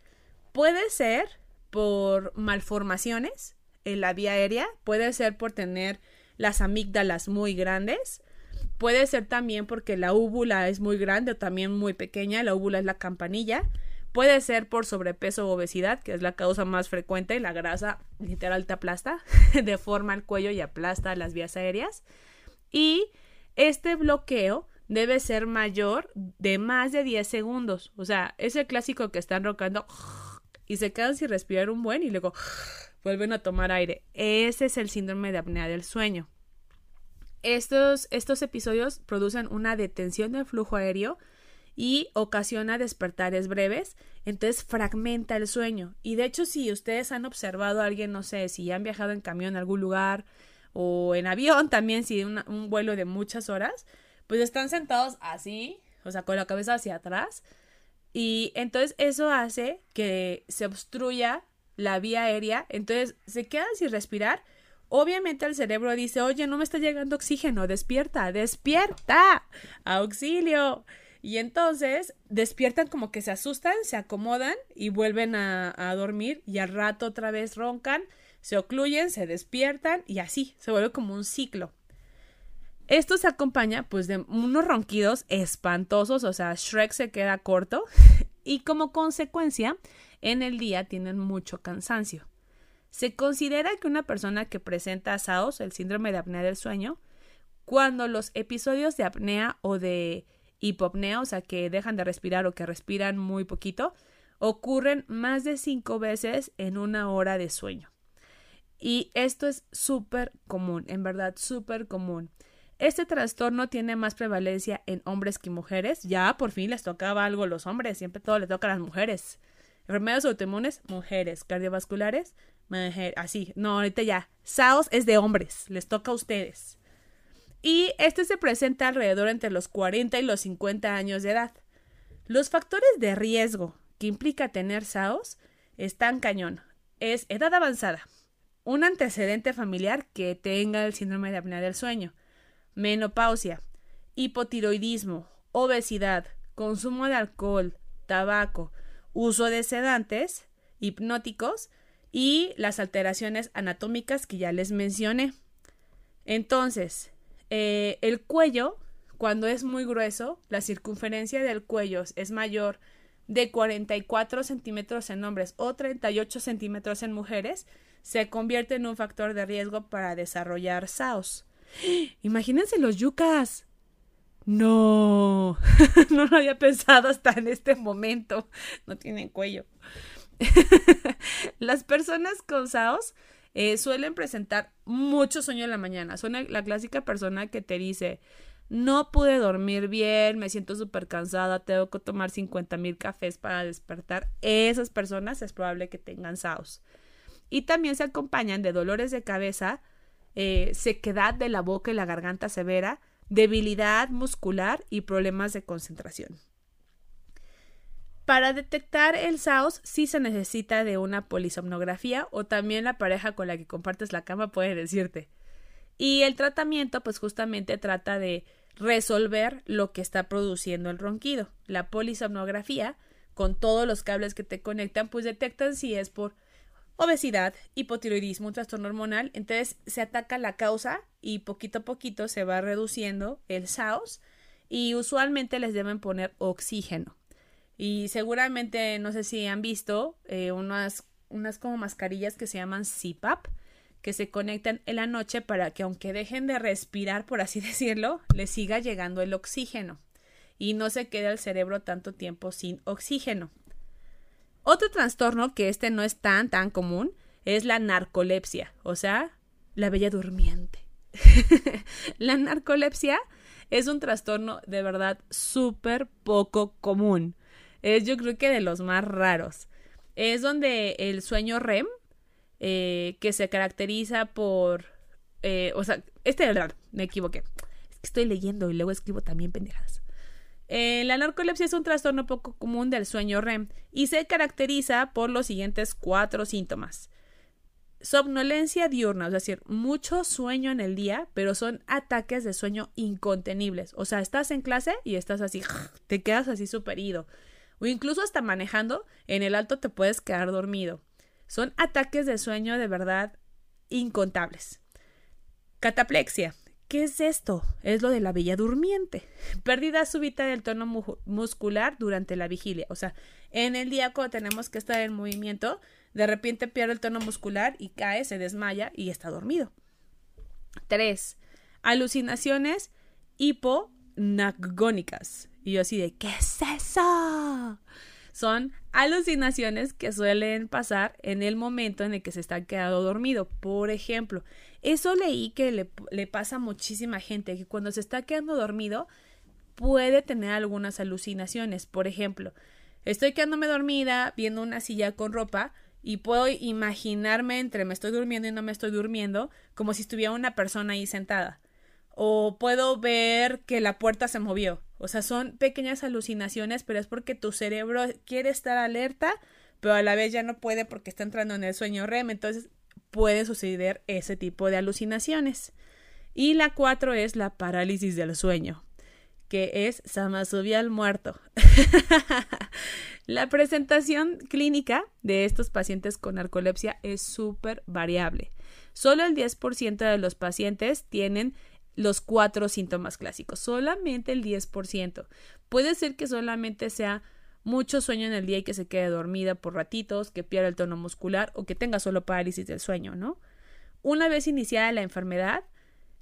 Speaker 1: Puede ser por malformaciones en la vía aérea, puede ser por tener las amígdalas muy grandes, Puede ser también porque la úvula es muy grande o también muy pequeña, la úvula es la campanilla. Puede ser por sobrepeso o obesidad, que es la causa más frecuente, la grasa literal te aplasta, deforma el cuello y aplasta las vías aéreas. Y este bloqueo debe ser mayor de más de 10 segundos. O sea, es el clásico que están rocando y se quedan sin respirar un buen y luego vuelven a tomar aire. Ese es el síndrome de apnea del sueño. Estos, estos episodios producen una detención del flujo aéreo y ocasiona despertares breves, entonces fragmenta el sueño. Y de hecho, si ustedes han observado a alguien, no sé, si han viajado en camión a algún lugar o en avión también, si un, un vuelo de muchas horas, pues están sentados así, o sea, con la cabeza hacia atrás. Y entonces eso hace que se obstruya la vía aérea, entonces se quedan sin respirar Obviamente el cerebro dice, oye, no me está llegando oxígeno, despierta, despierta, auxilio. Y entonces despiertan como que se asustan, se acomodan y vuelven a, dormir y al rato otra vez roncan, se ocluyen, se despiertan y así, se vuelve como un ciclo. Esto se acompaña pues de unos ronquidos espantosos, o sea, Shrek se queda corto y como consecuencia en el día tienen mucho cansancio. Se considera que una persona que presenta SAOS, el síndrome de apnea del sueño, cuando los episodios de apnea o de hipopnea, o sea, que dejan de respirar o que respiran muy poquito, ocurren más de cinco veces en una hora de sueño. Y esto es súper común, en verdad, súper común. Este trastorno tiene más prevalencia en hombres que mujeres. Ya por fin les tocaba algo a los hombres, siempre todo le toca a las mujeres. Enfermedades autoinmunes, mujeres. Cardiovasculares, mujeres. Así, no, ahorita ya. SAOS es de hombres, les toca a ustedes. Y este se presenta alrededor entre los 40 y los 50 años de edad. Los factores de riesgo que implica tener SAOS están cañón. Es edad avanzada, un antecedente familiar que tenga el síndrome de apnea del sueño, menopausia, hipotiroidismo, obesidad, consumo de alcohol, tabaco, uso de sedantes, hipnóticos y las alteraciones anatómicas que ya les mencioné. Entonces, eh, el cuello, cuando es muy grueso, la circunferencia del cuello es mayor de 44 centímetros en hombres o 38 centímetros en mujeres, se convierte en un factor de riesgo para desarrollar SAOS. Imagínense los yucas. No, no lo había pensado hasta en este momento. No tienen cuello. Las personas con SAOS eh, suelen presentar mucho sueño en la mañana. Son la clásica persona que te dice, no pude dormir bien, me siento súper cansada, tengo que tomar 50 mil cafés para despertar. Esas personas es probable que tengan SAOS. Y también se acompañan de dolores de cabeza, eh, sequedad de la boca y la garganta severa, debilidad muscular y problemas de concentración. Para detectar el SAOS sí se necesita de una polisomnografía o también la pareja con la que compartes la cama puede decirte. Y el tratamiento pues justamente trata de resolver lo que está produciendo el ronquido. La polisomnografía con todos los cables que te conectan pues detectan si es por obesidad, hipotiroidismo, un trastorno hormonal, entonces se ataca la causa y poquito a poquito se va reduciendo el SAOS y usualmente les deben poner oxígeno. Y seguramente, no sé si han visto eh, unas, unas como mascarillas que se llaman CPAP, que se conectan en la noche para que aunque dejen de respirar, por así decirlo, les siga llegando el oxígeno y no se quede el cerebro tanto tiempo sin oxígeno. Otro trastorno que este no es tan tan común es la narcolepsia, o sea, la bella durmiente. la narcolepsia es un trastorno de verdad súper poco común. Es yo creo que de los más raros. Es donde el sueño REM, eh, que se caracteriza por... Eh, o sea, este es verdad, me equivoqué. Es que estoy leyendo y luego escribo también pendejadas. Eh, la narcolepsia es un trastorno poco común del sueño REM y se caracteriza por los siguientes cuatro síntomas. Somnolencia diurna, es decir, mucho sueño en el día, pero son ataques de sueño incontenibles. O sea, estás en clase y estás así, te quedas así súper ido. O incluso hasta manejando, en el alto te puedes quedar dormido. Son ataques de sueño de verdad incontables. Cataplexia, ¿Qué es esto? Es lo de la bella durmiente. Pérdida súbita del tono muscular durante la vigilia. O sea, en el día cuando tenemos que estar en movimiento, de repente pierde el tono muscular y cae, se desmaya y está dormido. 3. Alucinaciones hiponagónicas. Y yo así de, ¿qué es eso? Son alucinaciones que suelen pasar en el momento en el que se está quedando dormido. Por ejemplo, eso leí que le, le pasa a muchísima gente, que cuando se está quedando dormido puede tener algunas alucinaciones. Por ejemplo, estoy quedándome dormida viendo una silla con ropa y puedo imaginarme entre me estoy durmiendo y no me estoy durmiendo como si estuviera una persona ahí sentada. O puedo ver que la puerta se movió o sea, son pequeñas alucinaciones, pero es porque tu cerebro quiere estar alerta, pero a la vez ya no puede porque está entrando en el sueño REM. Entonces, puede suceder ese tipo de alucinaciones. Y la cuatro es la parálisis del sueño, que es al muerto. la presentación clínica de estos pacientes con narcolepsia es súper variable. Solo el 10% de los pacientes tienen los cuatro síntomas clásicos, solamente el 10%. Puede ser que solamente sea mucho sueño en el día y que se quede dormida por ratitos, que pierda el tono muscular o que tenga solo parálisis del sueño, ¿no? Una vez iniciada la enfermedad,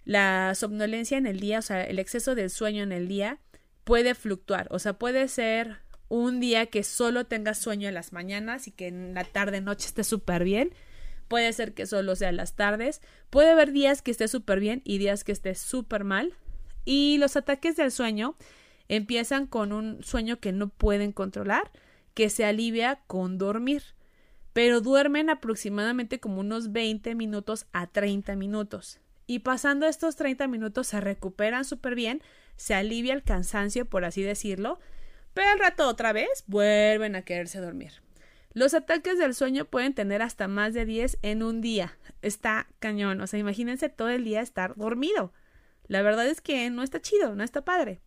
Speaker 1: la somnolencia en el día, o sea, el exceso del sueño en el día, puede fluctuar, o sea, puede ser un día que solo tengas sueño en las mañanas y que en la tarde noche esté súper bien, puede ser que solo sea las tardes, puede haber días que esté súper bien y días que esté súper mal, y los ataques del sueño empiezan con un sueño que no pueden controlar, que se alivia con dormir, pero duermen aproximadamente como unos 20 minutos a 30 minutos. Y pasando estos 30 minutos se recuperan súper bien, se alivia el cansancio, por así decirlo, pero al rato otra vez vuelven a quererse dormir. Los ataques del sueño pueden tener hasta más de 10 en un día. Está cañón, o sea, imagínense todo el día estar dormido. La verdad es que no está chido, no está padre.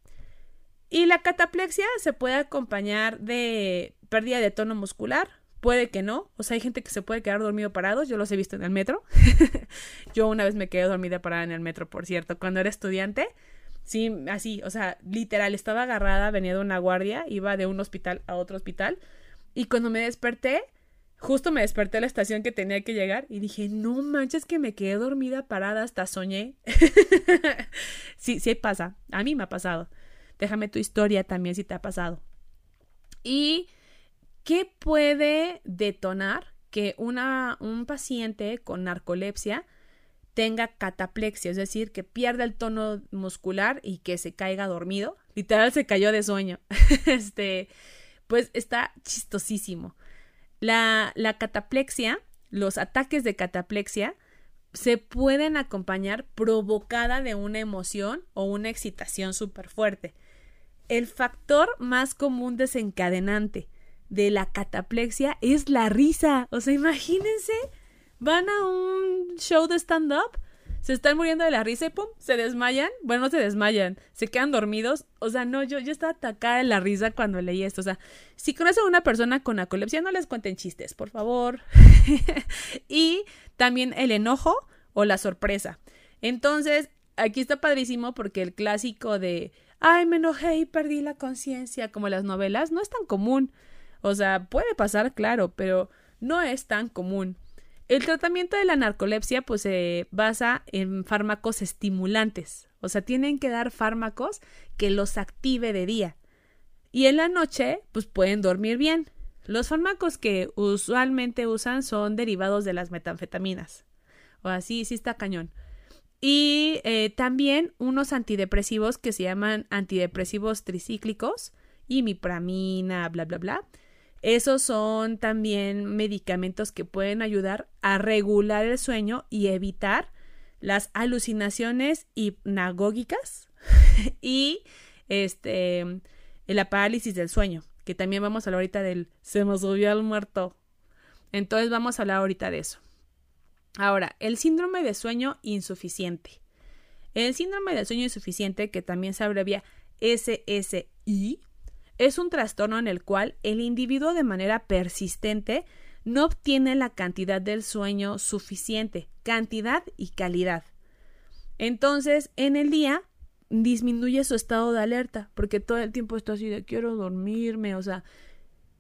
Speaker 1: Y la cataplexia se puede acompañar de pérdida de tono muscular, Puede que no. O sea, hay gente que se puede quedar dormido parados. Yo los he visto en el metro. yo una vez me quedé dormida parada en el metro, por cierto, cuando era estudiante. Sí, así, o sea, literal, estaba agarrada, venía de una guardia, iba de un hospital a otro hospital. Y cuando me desperté, justo me desperté a la estación que tenía que llegar y dije, no manches que me quedé dormida parada, hasta soñé. sí, sí pasa. A mí me ha pasado. Déjame tu historia también si te ha pasado. Y ¿Qué puede detonar que una, un paciente con narcolepsia tenga cataplexia, es decir, que pierda el tono muscular y que se caiga dormido? Literal se cayó de sueño. este, pues está chistosísimo. La, la cataplexia, los ataques de cataplexia, se pueden acompañar provocada de una emoción o una excitación súper fuerte. El factor más común desencadenante de la cataplexia es la risa. O sea, imagínense, van a un show de stand-up, se están muriendo de la risa y pum, se desmayan. Bueno, no se desmayan, se quedan dormidos. O sea, no, yo, yo estaba atacada de la risa cuando leí esto. O sea, si conocen a una persona con narcolepsia, no les cuenten chistes, por favor. y también el enojo o la sorpresa. Entonces, aquí está padrísimo porque el clásico de, ay, me enojé y perdí la conciencia, como las novelas, no es tan común. O sea, puede pasar, claro, pero no es tan común. El tratamiento de la narcolepsia pues se basa en fármacos estimulantes, o sea, tienen que dar fármacos que los active de día. Y en la noche pues pueden dormir bien. Los fármacos que usualmente usan son derivados de las metanfetaminas. O así, sí está cañón. Y eh, también unos antidepresivos que se llaman antidepresivos tricíclicos, imipramina, bla, bla, bla esos son también medicamentos que pueden ayudar a regular el sueño y evitar las alucinaciones hipnagógicas y este la parálisis del sueño, que también vamos a hablar ahorita del se nos subió al muerto. Entonces vamos a hablar ahorita de eso. Ahora, el síndrome de sueño insuficiente. El síndrome de sueño insuficiente, que también se abrevia SSI, es un trastorno en el cual el individuo de manera persistente no obtiene la cantidad del sueño suficiente, cantidad y calidad. Entonces, en el día disminuye su estado de alerta, porque todo el tiempo está así de quiero dormirme, o sea,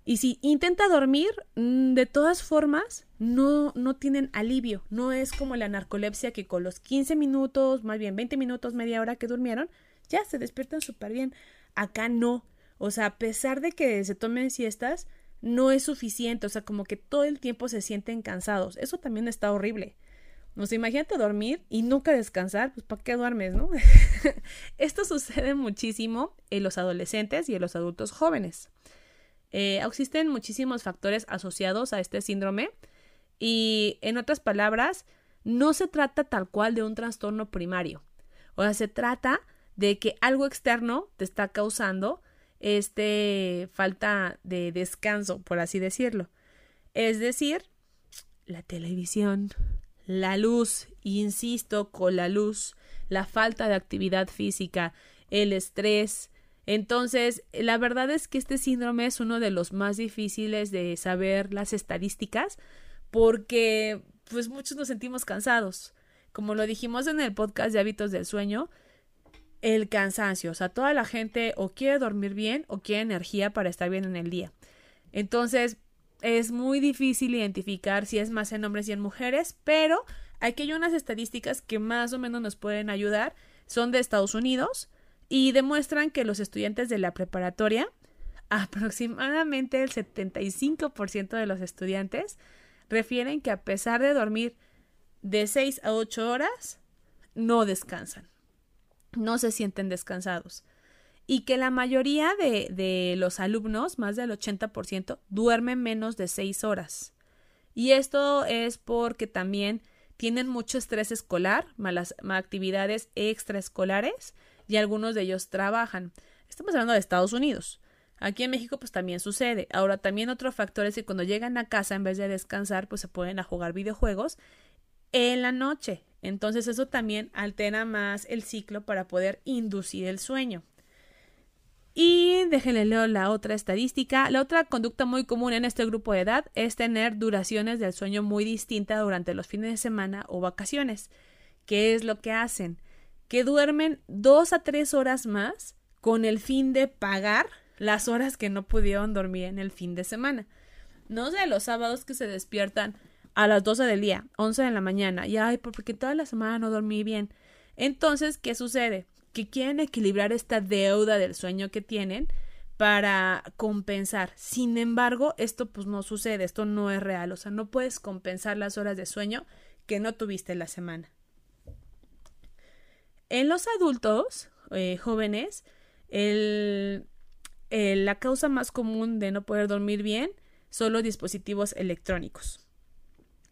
Speaker 1: y si intenta dormir, mm, de todas formas, no, no tienen alivio. No es como la narcolepsia que con los 15 minutos, más bien 20 minutos, media hora que durmieron, ya se despiertan súper bien. Acá no. O sea, a pesar de que se tomen siestas, no es suficiente. O sea, como que todo el tiempo se sienten cansados. Eso también está horrible. O sea, imagínate dormir y nunca descansar, pues ¿para qué duermes, no? Esto sucede muchísimo en los adolescentes y en los adultos jóvenes. Eh, existen muchísimos factores asociados a este síndrome y, en otras palabras, no se trata tal cual de un trastorno primario. O sea, se trata de que algo externo te está causando este falta de descanso, por así decirlo. Es decir, la televisión, la luz, insisto, con la luz, la falta de actividad física, el estrés. Entonces, la verdad es que este síndrome es uno de los más difíciles de saber las estadísticas porque pues muchos nos sentimos cansados. Como lo dijimos en el podcast de hábitos del sueño, el cansancio, o sea, toda la gente o quiere dormir bien o quiere energía para estar bien en el día. Entonces, es muy difícil identificar si es más en hombres y en mujeres, pero aquí hay unas estadísticas que más o menos nos pueden ayudar. Son de Estados Unidos y demuestran que los estudiantes de la preparatoria, aproximadamente el 75% de los estudiantes, refieren que a pesar de dormir de 6 a 8 horas, no descansan, no se sienten descansados. Y que la mayoría de, de los alumnos, más del 80%, duermen menos de 6 horas. Y esto es porque también tienen mucho estrés escolar, malas actividades extraescolares y algunos de ellos trabajan. Estamos hablando de Estados Unidos. Aquí en México pues también sucede. Ahora también otro factor es que cuando llegan a casa en vez de descansar pues se pueden a jugar videojuegos en la noche. Entonces eso también altera más el ciclo para poder inducir el sueño. Y déjenle leer la otra estadística. La otra conducta muy común en este grupo de edad es tener duraciones del sueño muy distintas durante los fines de semana o vacaciones. ¿Qué es lo que hacen? Que duermen dos a tres horas más con el fin de pagar las horas que no pudieron dormir en el fin de semana. No sé, los sábados que se despiertan a las 12 del día, 11 de la mañana, y ay, porque toda la semana no dormí bien. Entonces, ¿qué sucede? Que quieren equilibrar esta deuda del sueño que tienen para compensar. Sin embargo, esto pues no sucede, esto no es real, o sea, no puedes compensar las horas de sueño que no tuviste la semana. En los adultos eh, jóvenes, la causa más común de no poder dormir bien son los dispositivos electrónicos.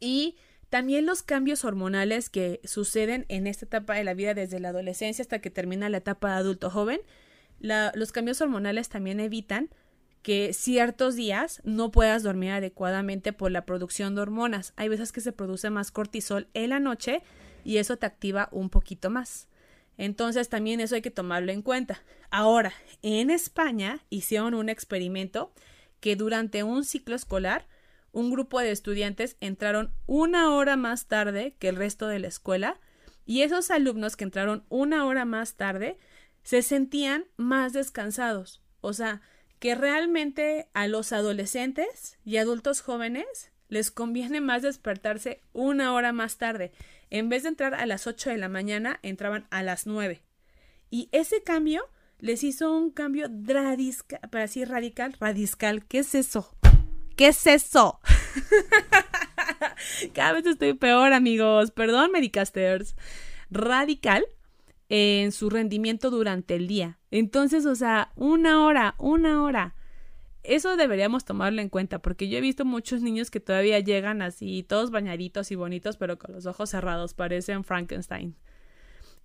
Speaker 1: Y también los cambios hormonales que suceden en esta etapa de la vida desde la adolescencia hasta que termina la etapa de adulto joven. los cambios hormonales también evitan que ciertos días no puedas dormir adecuadamente por la producción de hormonas. Hay veces que se produce más cortisol en la noche y eso te activa un poquito más. Entonces también eso hay que tomarlo en cuenta. Ahora, en España hicieron un experimento que durante un ciclo escolar un grupo de estudiantes entraron una hora más tarde que el resto de la escuela y esos alumnos que entraron una hora más tarde se sentían más descansados. O sea, que realmente a los adolescentes y adultos jóvenes les conviene más despertarse una hora más tarde. En vez de entrar a las 8 de la mañana, entraban a las 9. Y ese cambio les hizo un cambio para radical, radical. ¿Qué es eso? ¿Qué es eso? Cada vez estoy peor, amigos. Perdón, Medicasters. Radical en su rendimiento durante el día. Entonces, o sea, una hora, una hora eso deberíamos tomarlo en cuenta, porque yo he visto muchos niños que todavía llegan así, todos bañaditos y bonitos, pero con los ojos cerrados, parecen Frankenstein.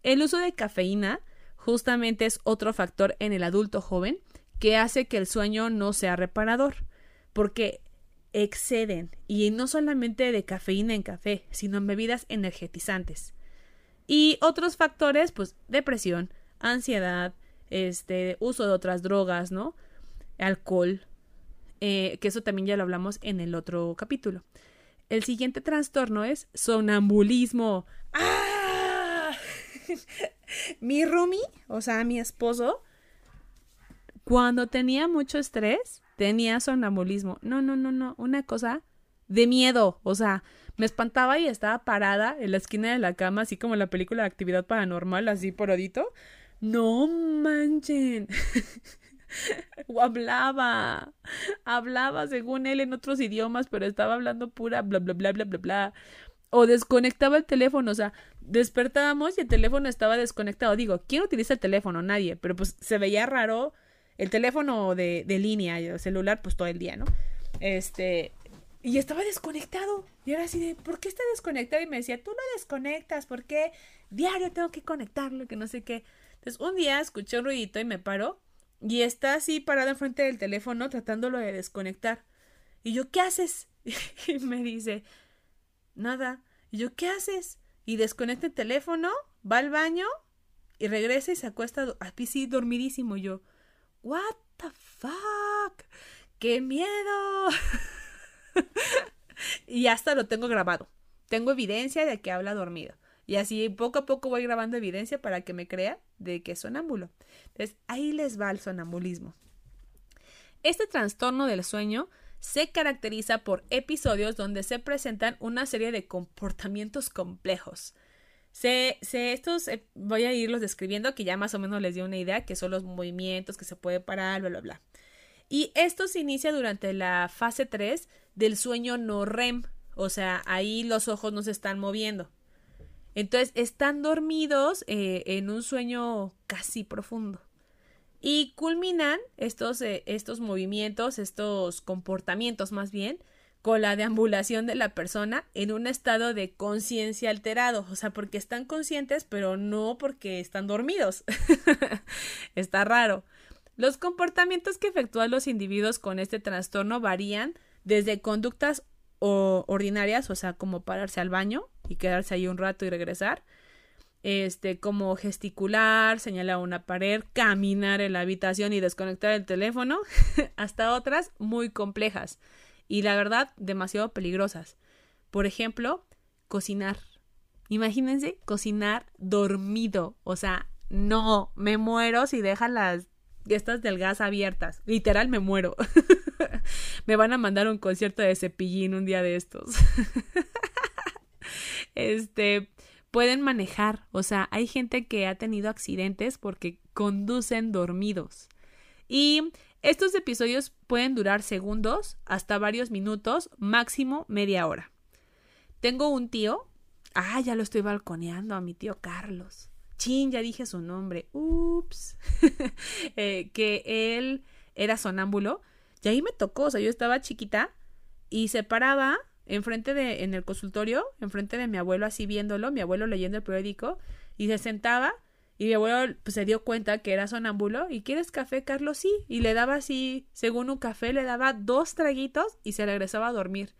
Speaker 1: El uso de cafeína justamente es otro factor en el adulto joven que hace que el sueño no sea reparador, porque exceden, y no solamente de cafeína en café, sino en bebidas energetizantes. Y otros factores, pues depresión, ansiedad, este, uso de otras drogas, ¿no? alcohol, eh, que eso también ya lo hablamos en el otro capítulo. El siguiente trastorno es sonambulismo. ¡Ah! mi Rumi, o sea, mi esposo, cuando tenía mucho estrés, tenía sonambulismo. No, no, no, no, una cosa de miedo, o sea, me espantaba y estaba parada en la esquina de la cama, así como en la película de actividad paranormal, así porodito. No manchen. o hablaba, hablaba según él en otros idiomas, pero estaba hablando pura bla bla bla bla bla bla. O desconectaba el teléfono, o sea, despertábamos y el teléfono estaba desconectado. Digo, ¿quién utiliza el teléfono? Nadie, pero pues se veía raro el teléfono de, de línea el celular, pues todo el día, ¿no? Este, y estaba desconectado. Y era así de, ¿por qué está desconectado? Y me decía, tú lo desconectas, ¿por qué? Diario tengo que conectarlo, que no sé qué. Entonces, un día escuché un ruidito y me paro y está así parada enfrente del teléfono tratándolo de desconectar. Y yo, ¿qué haces? y me dice, nada. Y yo, ¿qué haces? Y desconecta el teléfono, va al baño y regresa y se acuesta así dormidísimo. Yo, ¿what the fuck? ¡Qué miedo! y hasta lo tengo grabado. Tengo evidencia de que habla dormido. Y así poco a poco voy grabando evidencia para que me crea de que es sonámbulo. Entonces, ahí les va el sonambulismo. Este trastorno del sueño se caracteriza por episodios donde se presentan una serie de comportamientos complejos. Se, estos eh, voy a irlos describiendo, que ya más o menos les dio una idea, que son los movimientos que se puede parar, bla, bla, bla. Y esto se inicia durante la fase 3 del sueño no REM, o sea, ahí los ojos no se están moviendo. Entonces están dormidos eh, en un sueño casi profundo. Y culminan estos, eh, estos movimientos, estos comportamientos más bien, con la deambulación de la persona en un estado de conciencia alterado, o sea, porque están conscientes, pero no porque están dormidos. Está raro. Los comportamientos que efectúan los individuos con este trastorno varían desde conductas ordinarias, o sea, como pararse al baño y quedarse ahí un rato y regresar, este, como gesticular, señalar una pared, caminar en la habitación y desconectar el teléfono, hasta otras muy complejas y la verdad demasiado peligrosas. Por ejemplo, cocinar. Imagínense cocinar dormido, o sea, no, me muero si dejan las estas del gas abiertas. Literal me muero. me van a mandar un concierto de cepillín un día de estos. este, pueden manejar, o sea, hay gente que ha tenido accidentes porque conducen dormidos. Y estos episodios pueden durar segundos hasta varios minutos, máximo media hora. Tengo un tío, ah, ya lo estoy balconeando a mi tío Carlos. Chin, ya dije su nombre. Ups. Eh, que él era sonámbulo. Y ahí me tocó, o sea, yo estaba chiquita y se paraba enfrente de, en el consultorio, enfrente de mi abuelo, así viéndolo, mi abuelo leyendo el periódico, y se sentaba, y mi abuelo pues, se dio cuenta que era sonámbulo, ¿y quieres café, Carlos? Sí, y le daba así, según un café, le daba dos traguitos y se regresaba a dormir.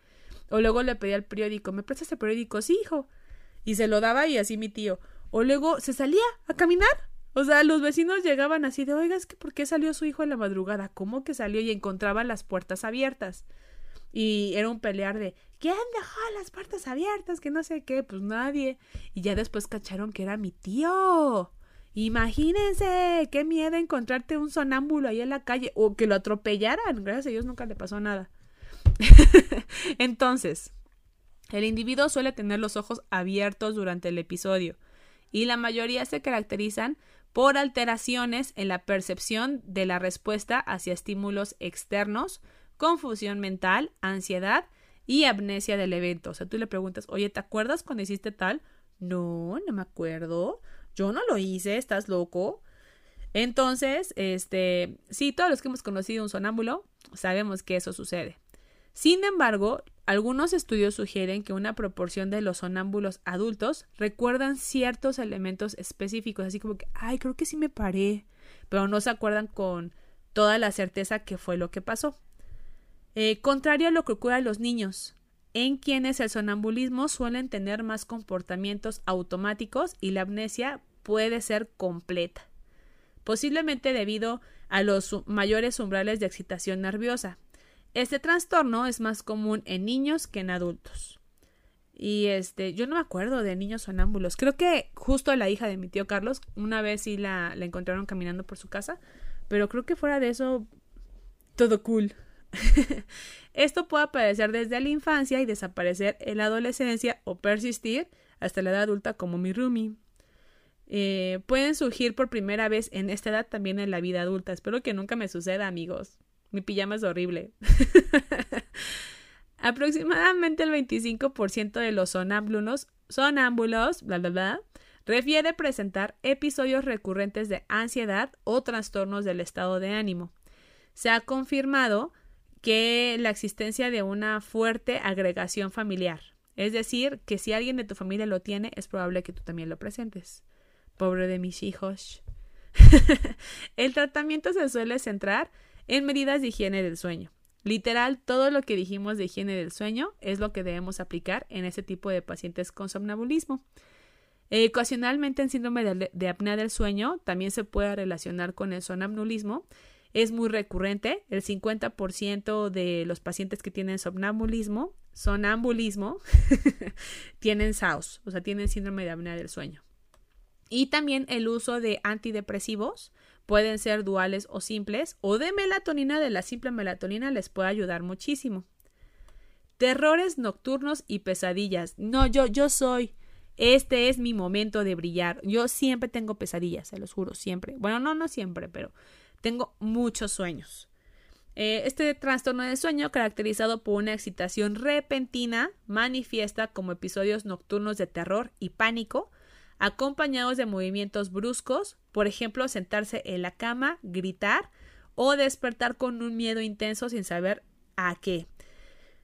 Speaker 1: O luego le pedía el periódico, ¿me prestas el periódico? Sí, hijo. Y se lo daba y así mi tío. O luego se salía a caminar. O sea, los vecinos llegaban así de, oiga, es que ¿por qué salió su hijo en la madrugada? ¿Cómo que salió? Y encontraban las puertas abiertas. Y era un pelear de, ¿quién dejó las puertas abiertas? Que no sé qué, pues nadie. Y ya después cacharon que era mi tío. Imagínense, qué miedo encontrarte un sonámbulo ahí en la calle o que lo atropellaran. Gracias a Dios nunca le pasó nada. Entonces, el individuo suele tener los ojos abiertos durante el episodio y la mayoría se caracterizan por alteraciones en la percepción de la respuesta hacia estímulos externos, confusión mental, ansiedad y amnesia del evento. O sea, tú le preguntas, oye, ¿te acuerdas cuando hiciste tal? No, no me acuerdo. Yo no lo hice, ¿estás loco? Entonces, este, sí, todos los que hemos conocido un sonámbulo sabemos que eso sucede. Sin embargo, algunos estudios sugieren que una proporción de los sonámbulos adultos recuerdan ciertos elementos específicos, así como que, ay, creo que sí me paré, pero no se acuerdan con toda la certeza que fue lo que pasó. Eh, contrario a lo que ocurre a los niños, en quienes el sonambulismo suelen tener más comportamientos automáticos y la amnesia puede ser completa, posiblemente debido a los mayores umbrales de excitación nerviosa, este trastorno es más común en niños que en adultos. Y este, yo no me acuerdo de niños sonámbulos. Creo que justo la hija de mi tío Carlos, una vez sí la, la encontraron caminando por su casa, pero creo que fuera de eso, todo cool. Esto puede aparecer desde la infancia y desaparecer en la adolescencia o persistir hasta la edad adulta como mi roomie. Eh, pueden surgir por primera vez en esta edad también en la vida adulta. Espero que nunca me suceda, amigos. Mi pijama es horrible. Aproximadamente el 25% de los sonámbulos, sonámbulos, bla, bla, bla, refiere presentar episodios recurrentes de ansiedad o trastornos del estado de ánimo. Se ha confirmado que la existencia de una fuerte agregación familiar, es decir, que si alguien de tu familia lo tiene, es probable que tú también lo presentes. Pobre de mis hijos. el tratamiento se suele centrar en medidas de higiene del sueño, Literal, todo lo que dijimos de higiene del sueño es lo que debemos aplicar en ese tipo de pacientes con somnambulismo. Eh, ocasionalmente en síndrome de, apnea del sueño también se puede relacionar con el sonambulismo. Es muy recurrente. El 50% de los pacientes que tienen somnambulismo, sonambulismo, tienen SAUS, o sea, tienen síndrome de apnea del sueño. Y también el uso de antidepresivos pueden ser duales o simples, o de melatonina, de la simple melatonina les puede ayudar muchísimo. Terrores nocturnos y pesadillas. No, yo, yo soy. Este es mi momento de brillar. Yo siempre tengo pesadillas, se los juro, siempre. Bueno, no, no siempre, pero tengo muchos sueños. Eh, este trastorno de sueño, caracterizado por una excitación repentina, manifiesta como episodios nocturnos de terror y pánico, acompañados de movimientos bruscos, por ejemplo, sentarse en la cama, gritar o despertar con un miedo intenso sin saber a qué.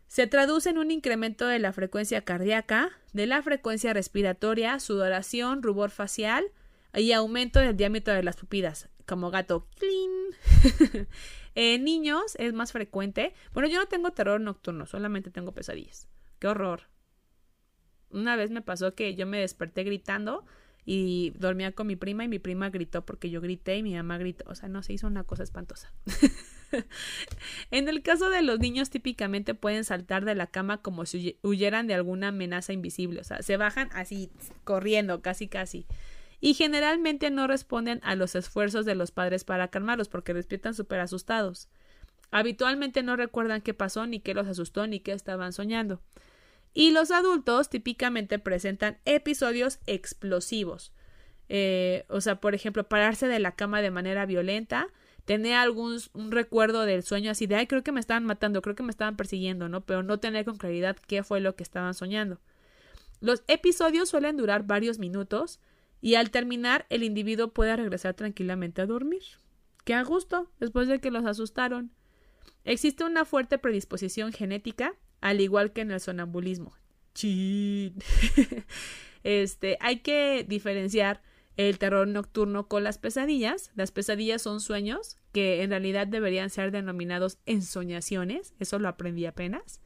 Speaker 1: Se traduce en un incremento de la frecuencia cardíaca, de la frecuencia respiratoria, sudoración, rubor facial y aumento del diámetro de las pupilas, como gato. ¡Clean! en niños es más frecuente. Bueno, yo no tengo terror nocturno, solamente tengo pesadillas. ¡Qué horror! Una vez me pasó que yo me desperté gritando y dormía con mi prima y mi prima gritó porque yo grité y mi mamá gritó. O sea, no se hizo una cosa espantosa. en el caso de los niños, típicamente pueden saltar de la cama como si huyeran de alguna amenaza invisible. O sea, se bajan así, corriendo, casi, casi. Y generalmente no responden a los esfuerzos de los padres para calmarlos porque despiertan súper asustados. Habitualmente no recuerdan qué pasó, ni qué los asustó, ni qué estaban soñando. Y los adultos típicamente presentan episodios explosivos. Eh, o sea, por ejemplo, pararse de la cama de manera violenta, tener algún recuerdo del sueño así de, ay, creo que me estaban matando, creo que me estaban persiguiendo, ¿no? Pero no tener con claridad qué fue lo que estaban soñando. Los episodios suelen durar varios minutos y al terminar el individuo puede regresar tranquilamente a dormir. Qué a gusto, después de que los asustaron. Existe una fuerte predisposición genética, al igual que en el sonambulismo. este, hay que diferenciar el terror nocturno con las pesadillas. Las pesadillas son sueños que en realidad deberían ser denominados ensoñaciones. Eso lo aprendí apenas.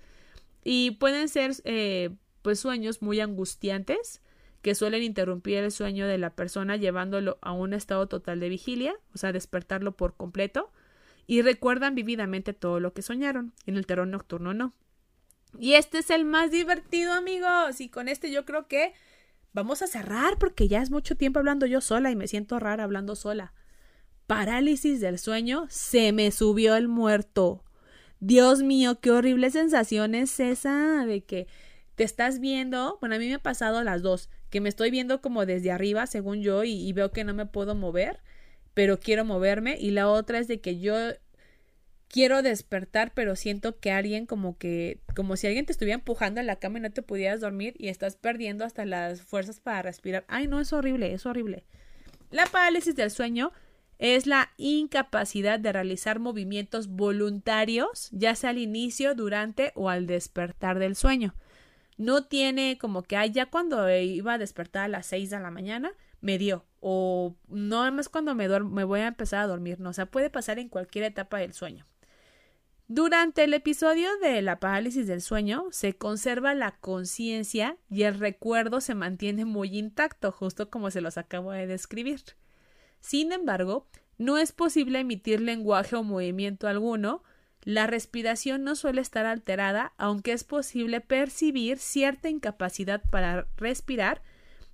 Speaker 1: Y pueden ser eh, pues sueños muy angustiantes que suelen interrumpir el sueño de la persona llevándolo a un estado total de vigilia, o sea, despertarlo por completo, y recuerdan vividamente todo lo que soñaron. En el terror nocturno no. Y este es el más divertido, amigos. Y con este yo creo que Vamos a cerrar porque ya es mucho tiempo hablando yo sola y me siento rara hablando sola. Parálisis del sueño, se me subió el muerto. Dios mío, qué horrible sensación es esa de que te estás viendo. Bueno, a mí me ha pasado las dos, que me estoy viendo como desde arriba, según yo, y, y veo que no me puedo mover, pero quiero moverme. Y la otra es de que yo quiero despertar, pero siento que alguien como que, como si alguien te estuviera empujando en la cama y no te pudieras dormir y estás perdiendo hasta las fuerzas para respirar. Ay, no, es horrible, es horrible. La parálisis del sueño es la incapacidad de realizar movimientos voluntarios, ya sea al inicio, durante o al despertar del sueño. No tiene como que, ay, ya cuando iba a despertar a las 6 de la mañana, me dio. O no más cuando me, me voy a empezar a dormir. No, o sea, puede pasar en cualquier etapa del sueño. Durante el episodio de la parálisis del sueño se conserva la conciencia y el recuerdo se mantiene muy intacto, justo como se los acabo de describir. Sin embargo, no es posible emitir lenguaje o movimiento alguno, la respiración no suele estar alterada, aunque es posible percibir cierta incapacidad para respirar,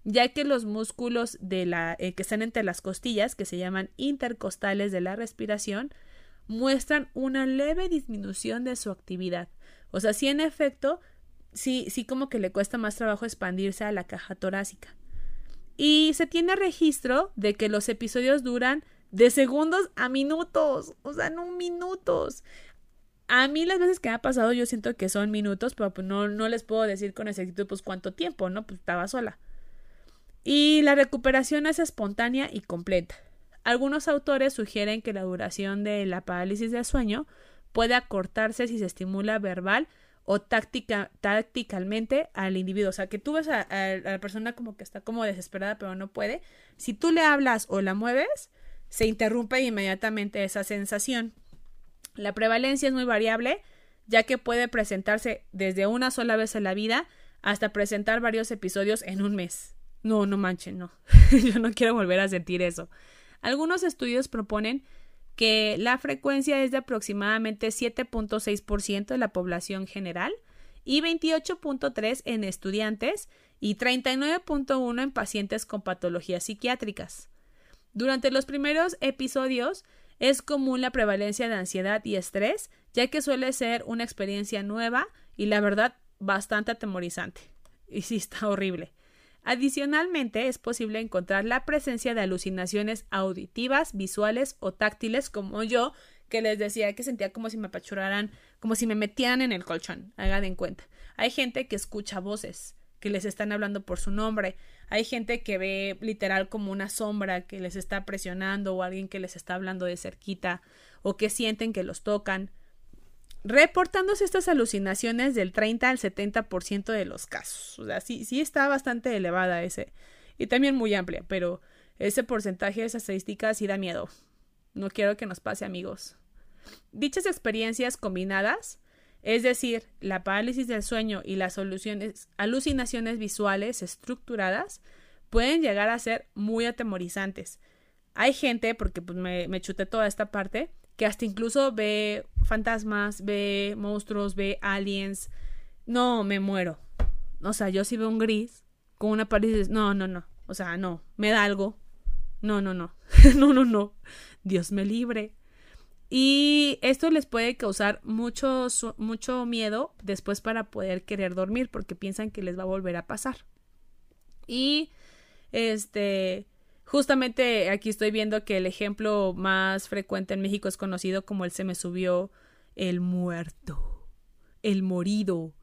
Speaker 1: ya que los músculos de la, eh, que están entre las costillas, que se llaman intercostales de la respiración, muestran una leve disminución de su actividad. O sea, sí en efecto, sí, sí como que le cuesta más trabajo expandirse a la caja torácica. Y se tiene registro de que los episodios duran de segundos a minutos, o sea, no minutos. A mí las veces que me ha pasado yo siento que son minutos, pero pues no, no les puedo decir con exactitud pues cuánto tiempo, ¿no? Pues estaba sola. Y la recuperación es espontánea y completa. Algunos autores sugieren que la duración de la parálisis del sueño puede acortarse si se estimula verbal o táctica, tácticamente al individuo. O sea, que tú ves a, la persona como que está como desesperada pero no puede. Si tú le hablas o la mueves, se interrumpe inmediatamente esa sensación. La prevalencia es muy variable, ya que puede presentarse desde una sola vez en la vida hasta presentar varios episodios en un mes. No, no manchen, no. Yo no quiero volver a sentir eso. Algunos estudios proponen que la frecuencia es de aproximadamente 7.6% de la población general y 28.3 en estudiantes y 39.1 en pacientes con patologías psiquiátricas. Durante los primeros episodios es común la prevalencia de ansiedad y estrés, ya que suele ser una experiencia nueva y la verdad bastante atemorizante. Y sí está horrible. Adicionalmente, es posible encontrar la presencia de alucinaciones auditivas, visuales o táctiles, como yo, que les decía que sentía como si me apachuraran, como si me metieran en el colchón, hagan en cuenta. Hay gente que escucha voces, que les están hablando por su nombre. Hay gente que ve literal como una sombra que les está presionando o alguien que les está hablando de cerquita o que sienten que los tocan reportándose estas alucinaciones del 30 al 70% de los casos. O sea, sí, sí está bastante elevada ese. Y también muy amplia, pero ese porcentaje de esas estadísticas sí da miedo. No quiero que nos pase, amigos. Dichas experiencias combinadas, es decir, la parálisis del sueño y las alucinaciones visuales estructuradas, pueden llegar a ser muy atemorizantes. Hay gente, porque pues, me, me chuté toda esta parte, que hasta incluso ve fantasmas, ve monstruos, ve aliens. No, me muero. O sea, yo si veo un gris con una pared, no, no, no. O sea, no, me da algo. No, no, no. no, no, no. Dios me libre. Y esto les puede causar mucho, mucho miedo después para poder querer dormir porque piensan que les va a volver a pasar. Y este, Justamente aquí estoy viendo que el ejemplo más frecuente en México es conocido como el se me subió el muerto, el morido.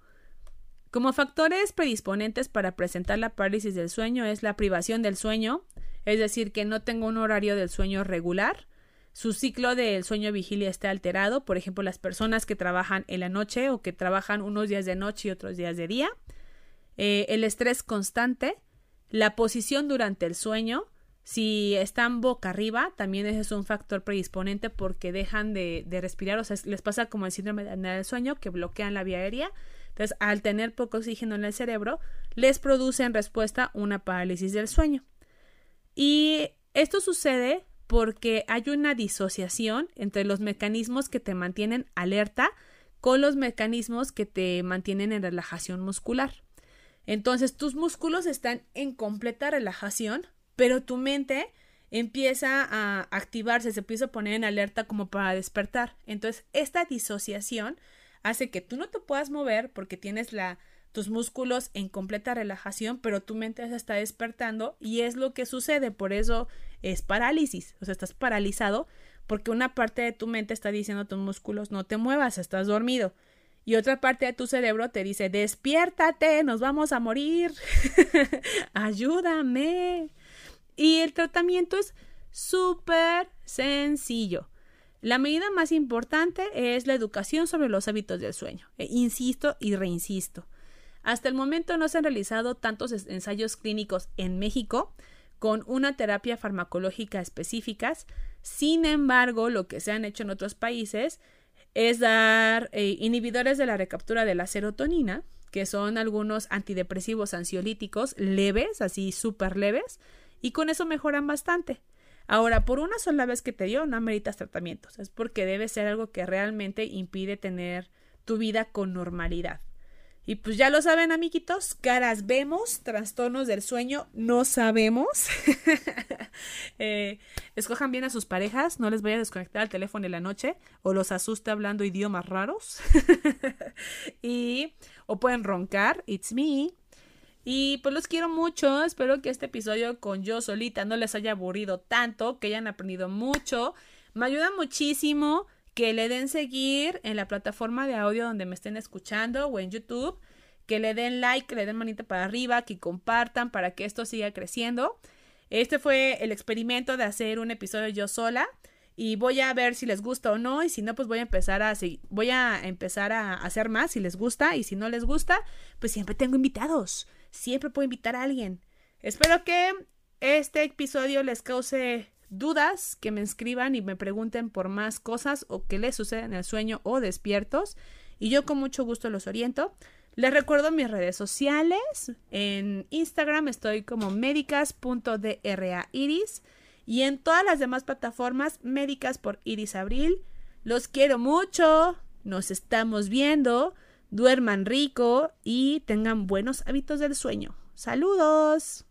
Speaker 1: Como factores predisponentes para presentar la parálisis del sueño es la privación del sueño, es decir, que no tenga un horario del sueño regular, su ciclo del sueño vigilia esté alterado, por ejemplo, las personas que trabajan en la noche o que trabajan unos días de noche y otros días de día, eh, el estrés constante, la posición durante el sueño, si están boca arriba, también ese es un factor predisponente porque dejan de, respirar, o sea, les pasa como el síndrome del sueño que bloquean la vía aérea. Entonces, al tener poco oxígeno en el cerebro, les produce en respuesta una parálisis del sueño. Y esto sucede porque hay una disociación entre los mecanismos que te mantienen alerta con los mecanismos que te mantienen en relajación muscular. Entonces, tus músculos están en completa relajación, pero tu mente empieza a activarse, se empieza a poner en alerta como para despertar. Entonces, esta disociación hace que tú no te puedas mover porque tienes la tus músculos en completa relajación, pero tu mente se está despertando y es lo que sucede, por eso es parálisis, o sea, estás paralizado porque una parte de tu mente está diciendo a tus músculos no te muevas, estás dormido. Y otra parte de tu cerebro te dice, despiértate, nos vamos a morir, ayúdame. Y el tratamiento es súper sencillo. La medida más importante es la educación sobre los hábitos del sueño. E insisto y reinsisto. Hasta el momento no se han realizado tantos ensayos clínicos en México con una terapia farmacológica específicas. Sin embargo, lo que se han hecho en otros países es dar eh, inhibidores de la recaptura de la serotonina, que son algunos antidepresivos ansiolíticos leves, así súper leves, y con eso mejoran bastante. Ahora, por una sola vez que te dio, no ameritas tratamientos, es porque debe ser algo que realmente impide tener tu vida con normalidad. Y pues ya lo saben, amiguitos, caras vemos, trastornos del sueño no sabemos. Eh, escojan bien a sus parejas, no les vaya a desconectar el teléfono en la noche o los asuste hablando idiomas raros. y o pueden roncar, it's me. Y pues los quiero mucho, espero que este episodio con yo solita no les haya aburrido tanto, que hayan aprendido mucho. Me ayuda muchísimo que le den seguir en la plataforma de audio donde me estén escuchando o en YouTube, que le den like, que le den manita para arriba, que compartan para que esto siga creciendo. Este fue el experimento de hacer un episodio yo sola y voy a ver si les gusta o no y si no pues voy a empezar a voy a empezar a hacer más si les gusta y si no les gusta pues siempre tengo invitados siempre puedo invitar a alguien. Espero que este episodio les cause dudas, que me escriban y me pregunten por más cosas o que les sucede en el sueño o despiertos. Y yo con mucho gusto los oriento. Les recuerdo mis redes sociales. En Instagram estoy como médicas.drairis y en todas las demás plataformas médicas por Iris Abril. Los quiero mucho. Nos estamos viendo. Duerman rico y tengan buenos hábitos del sueño. Saludos.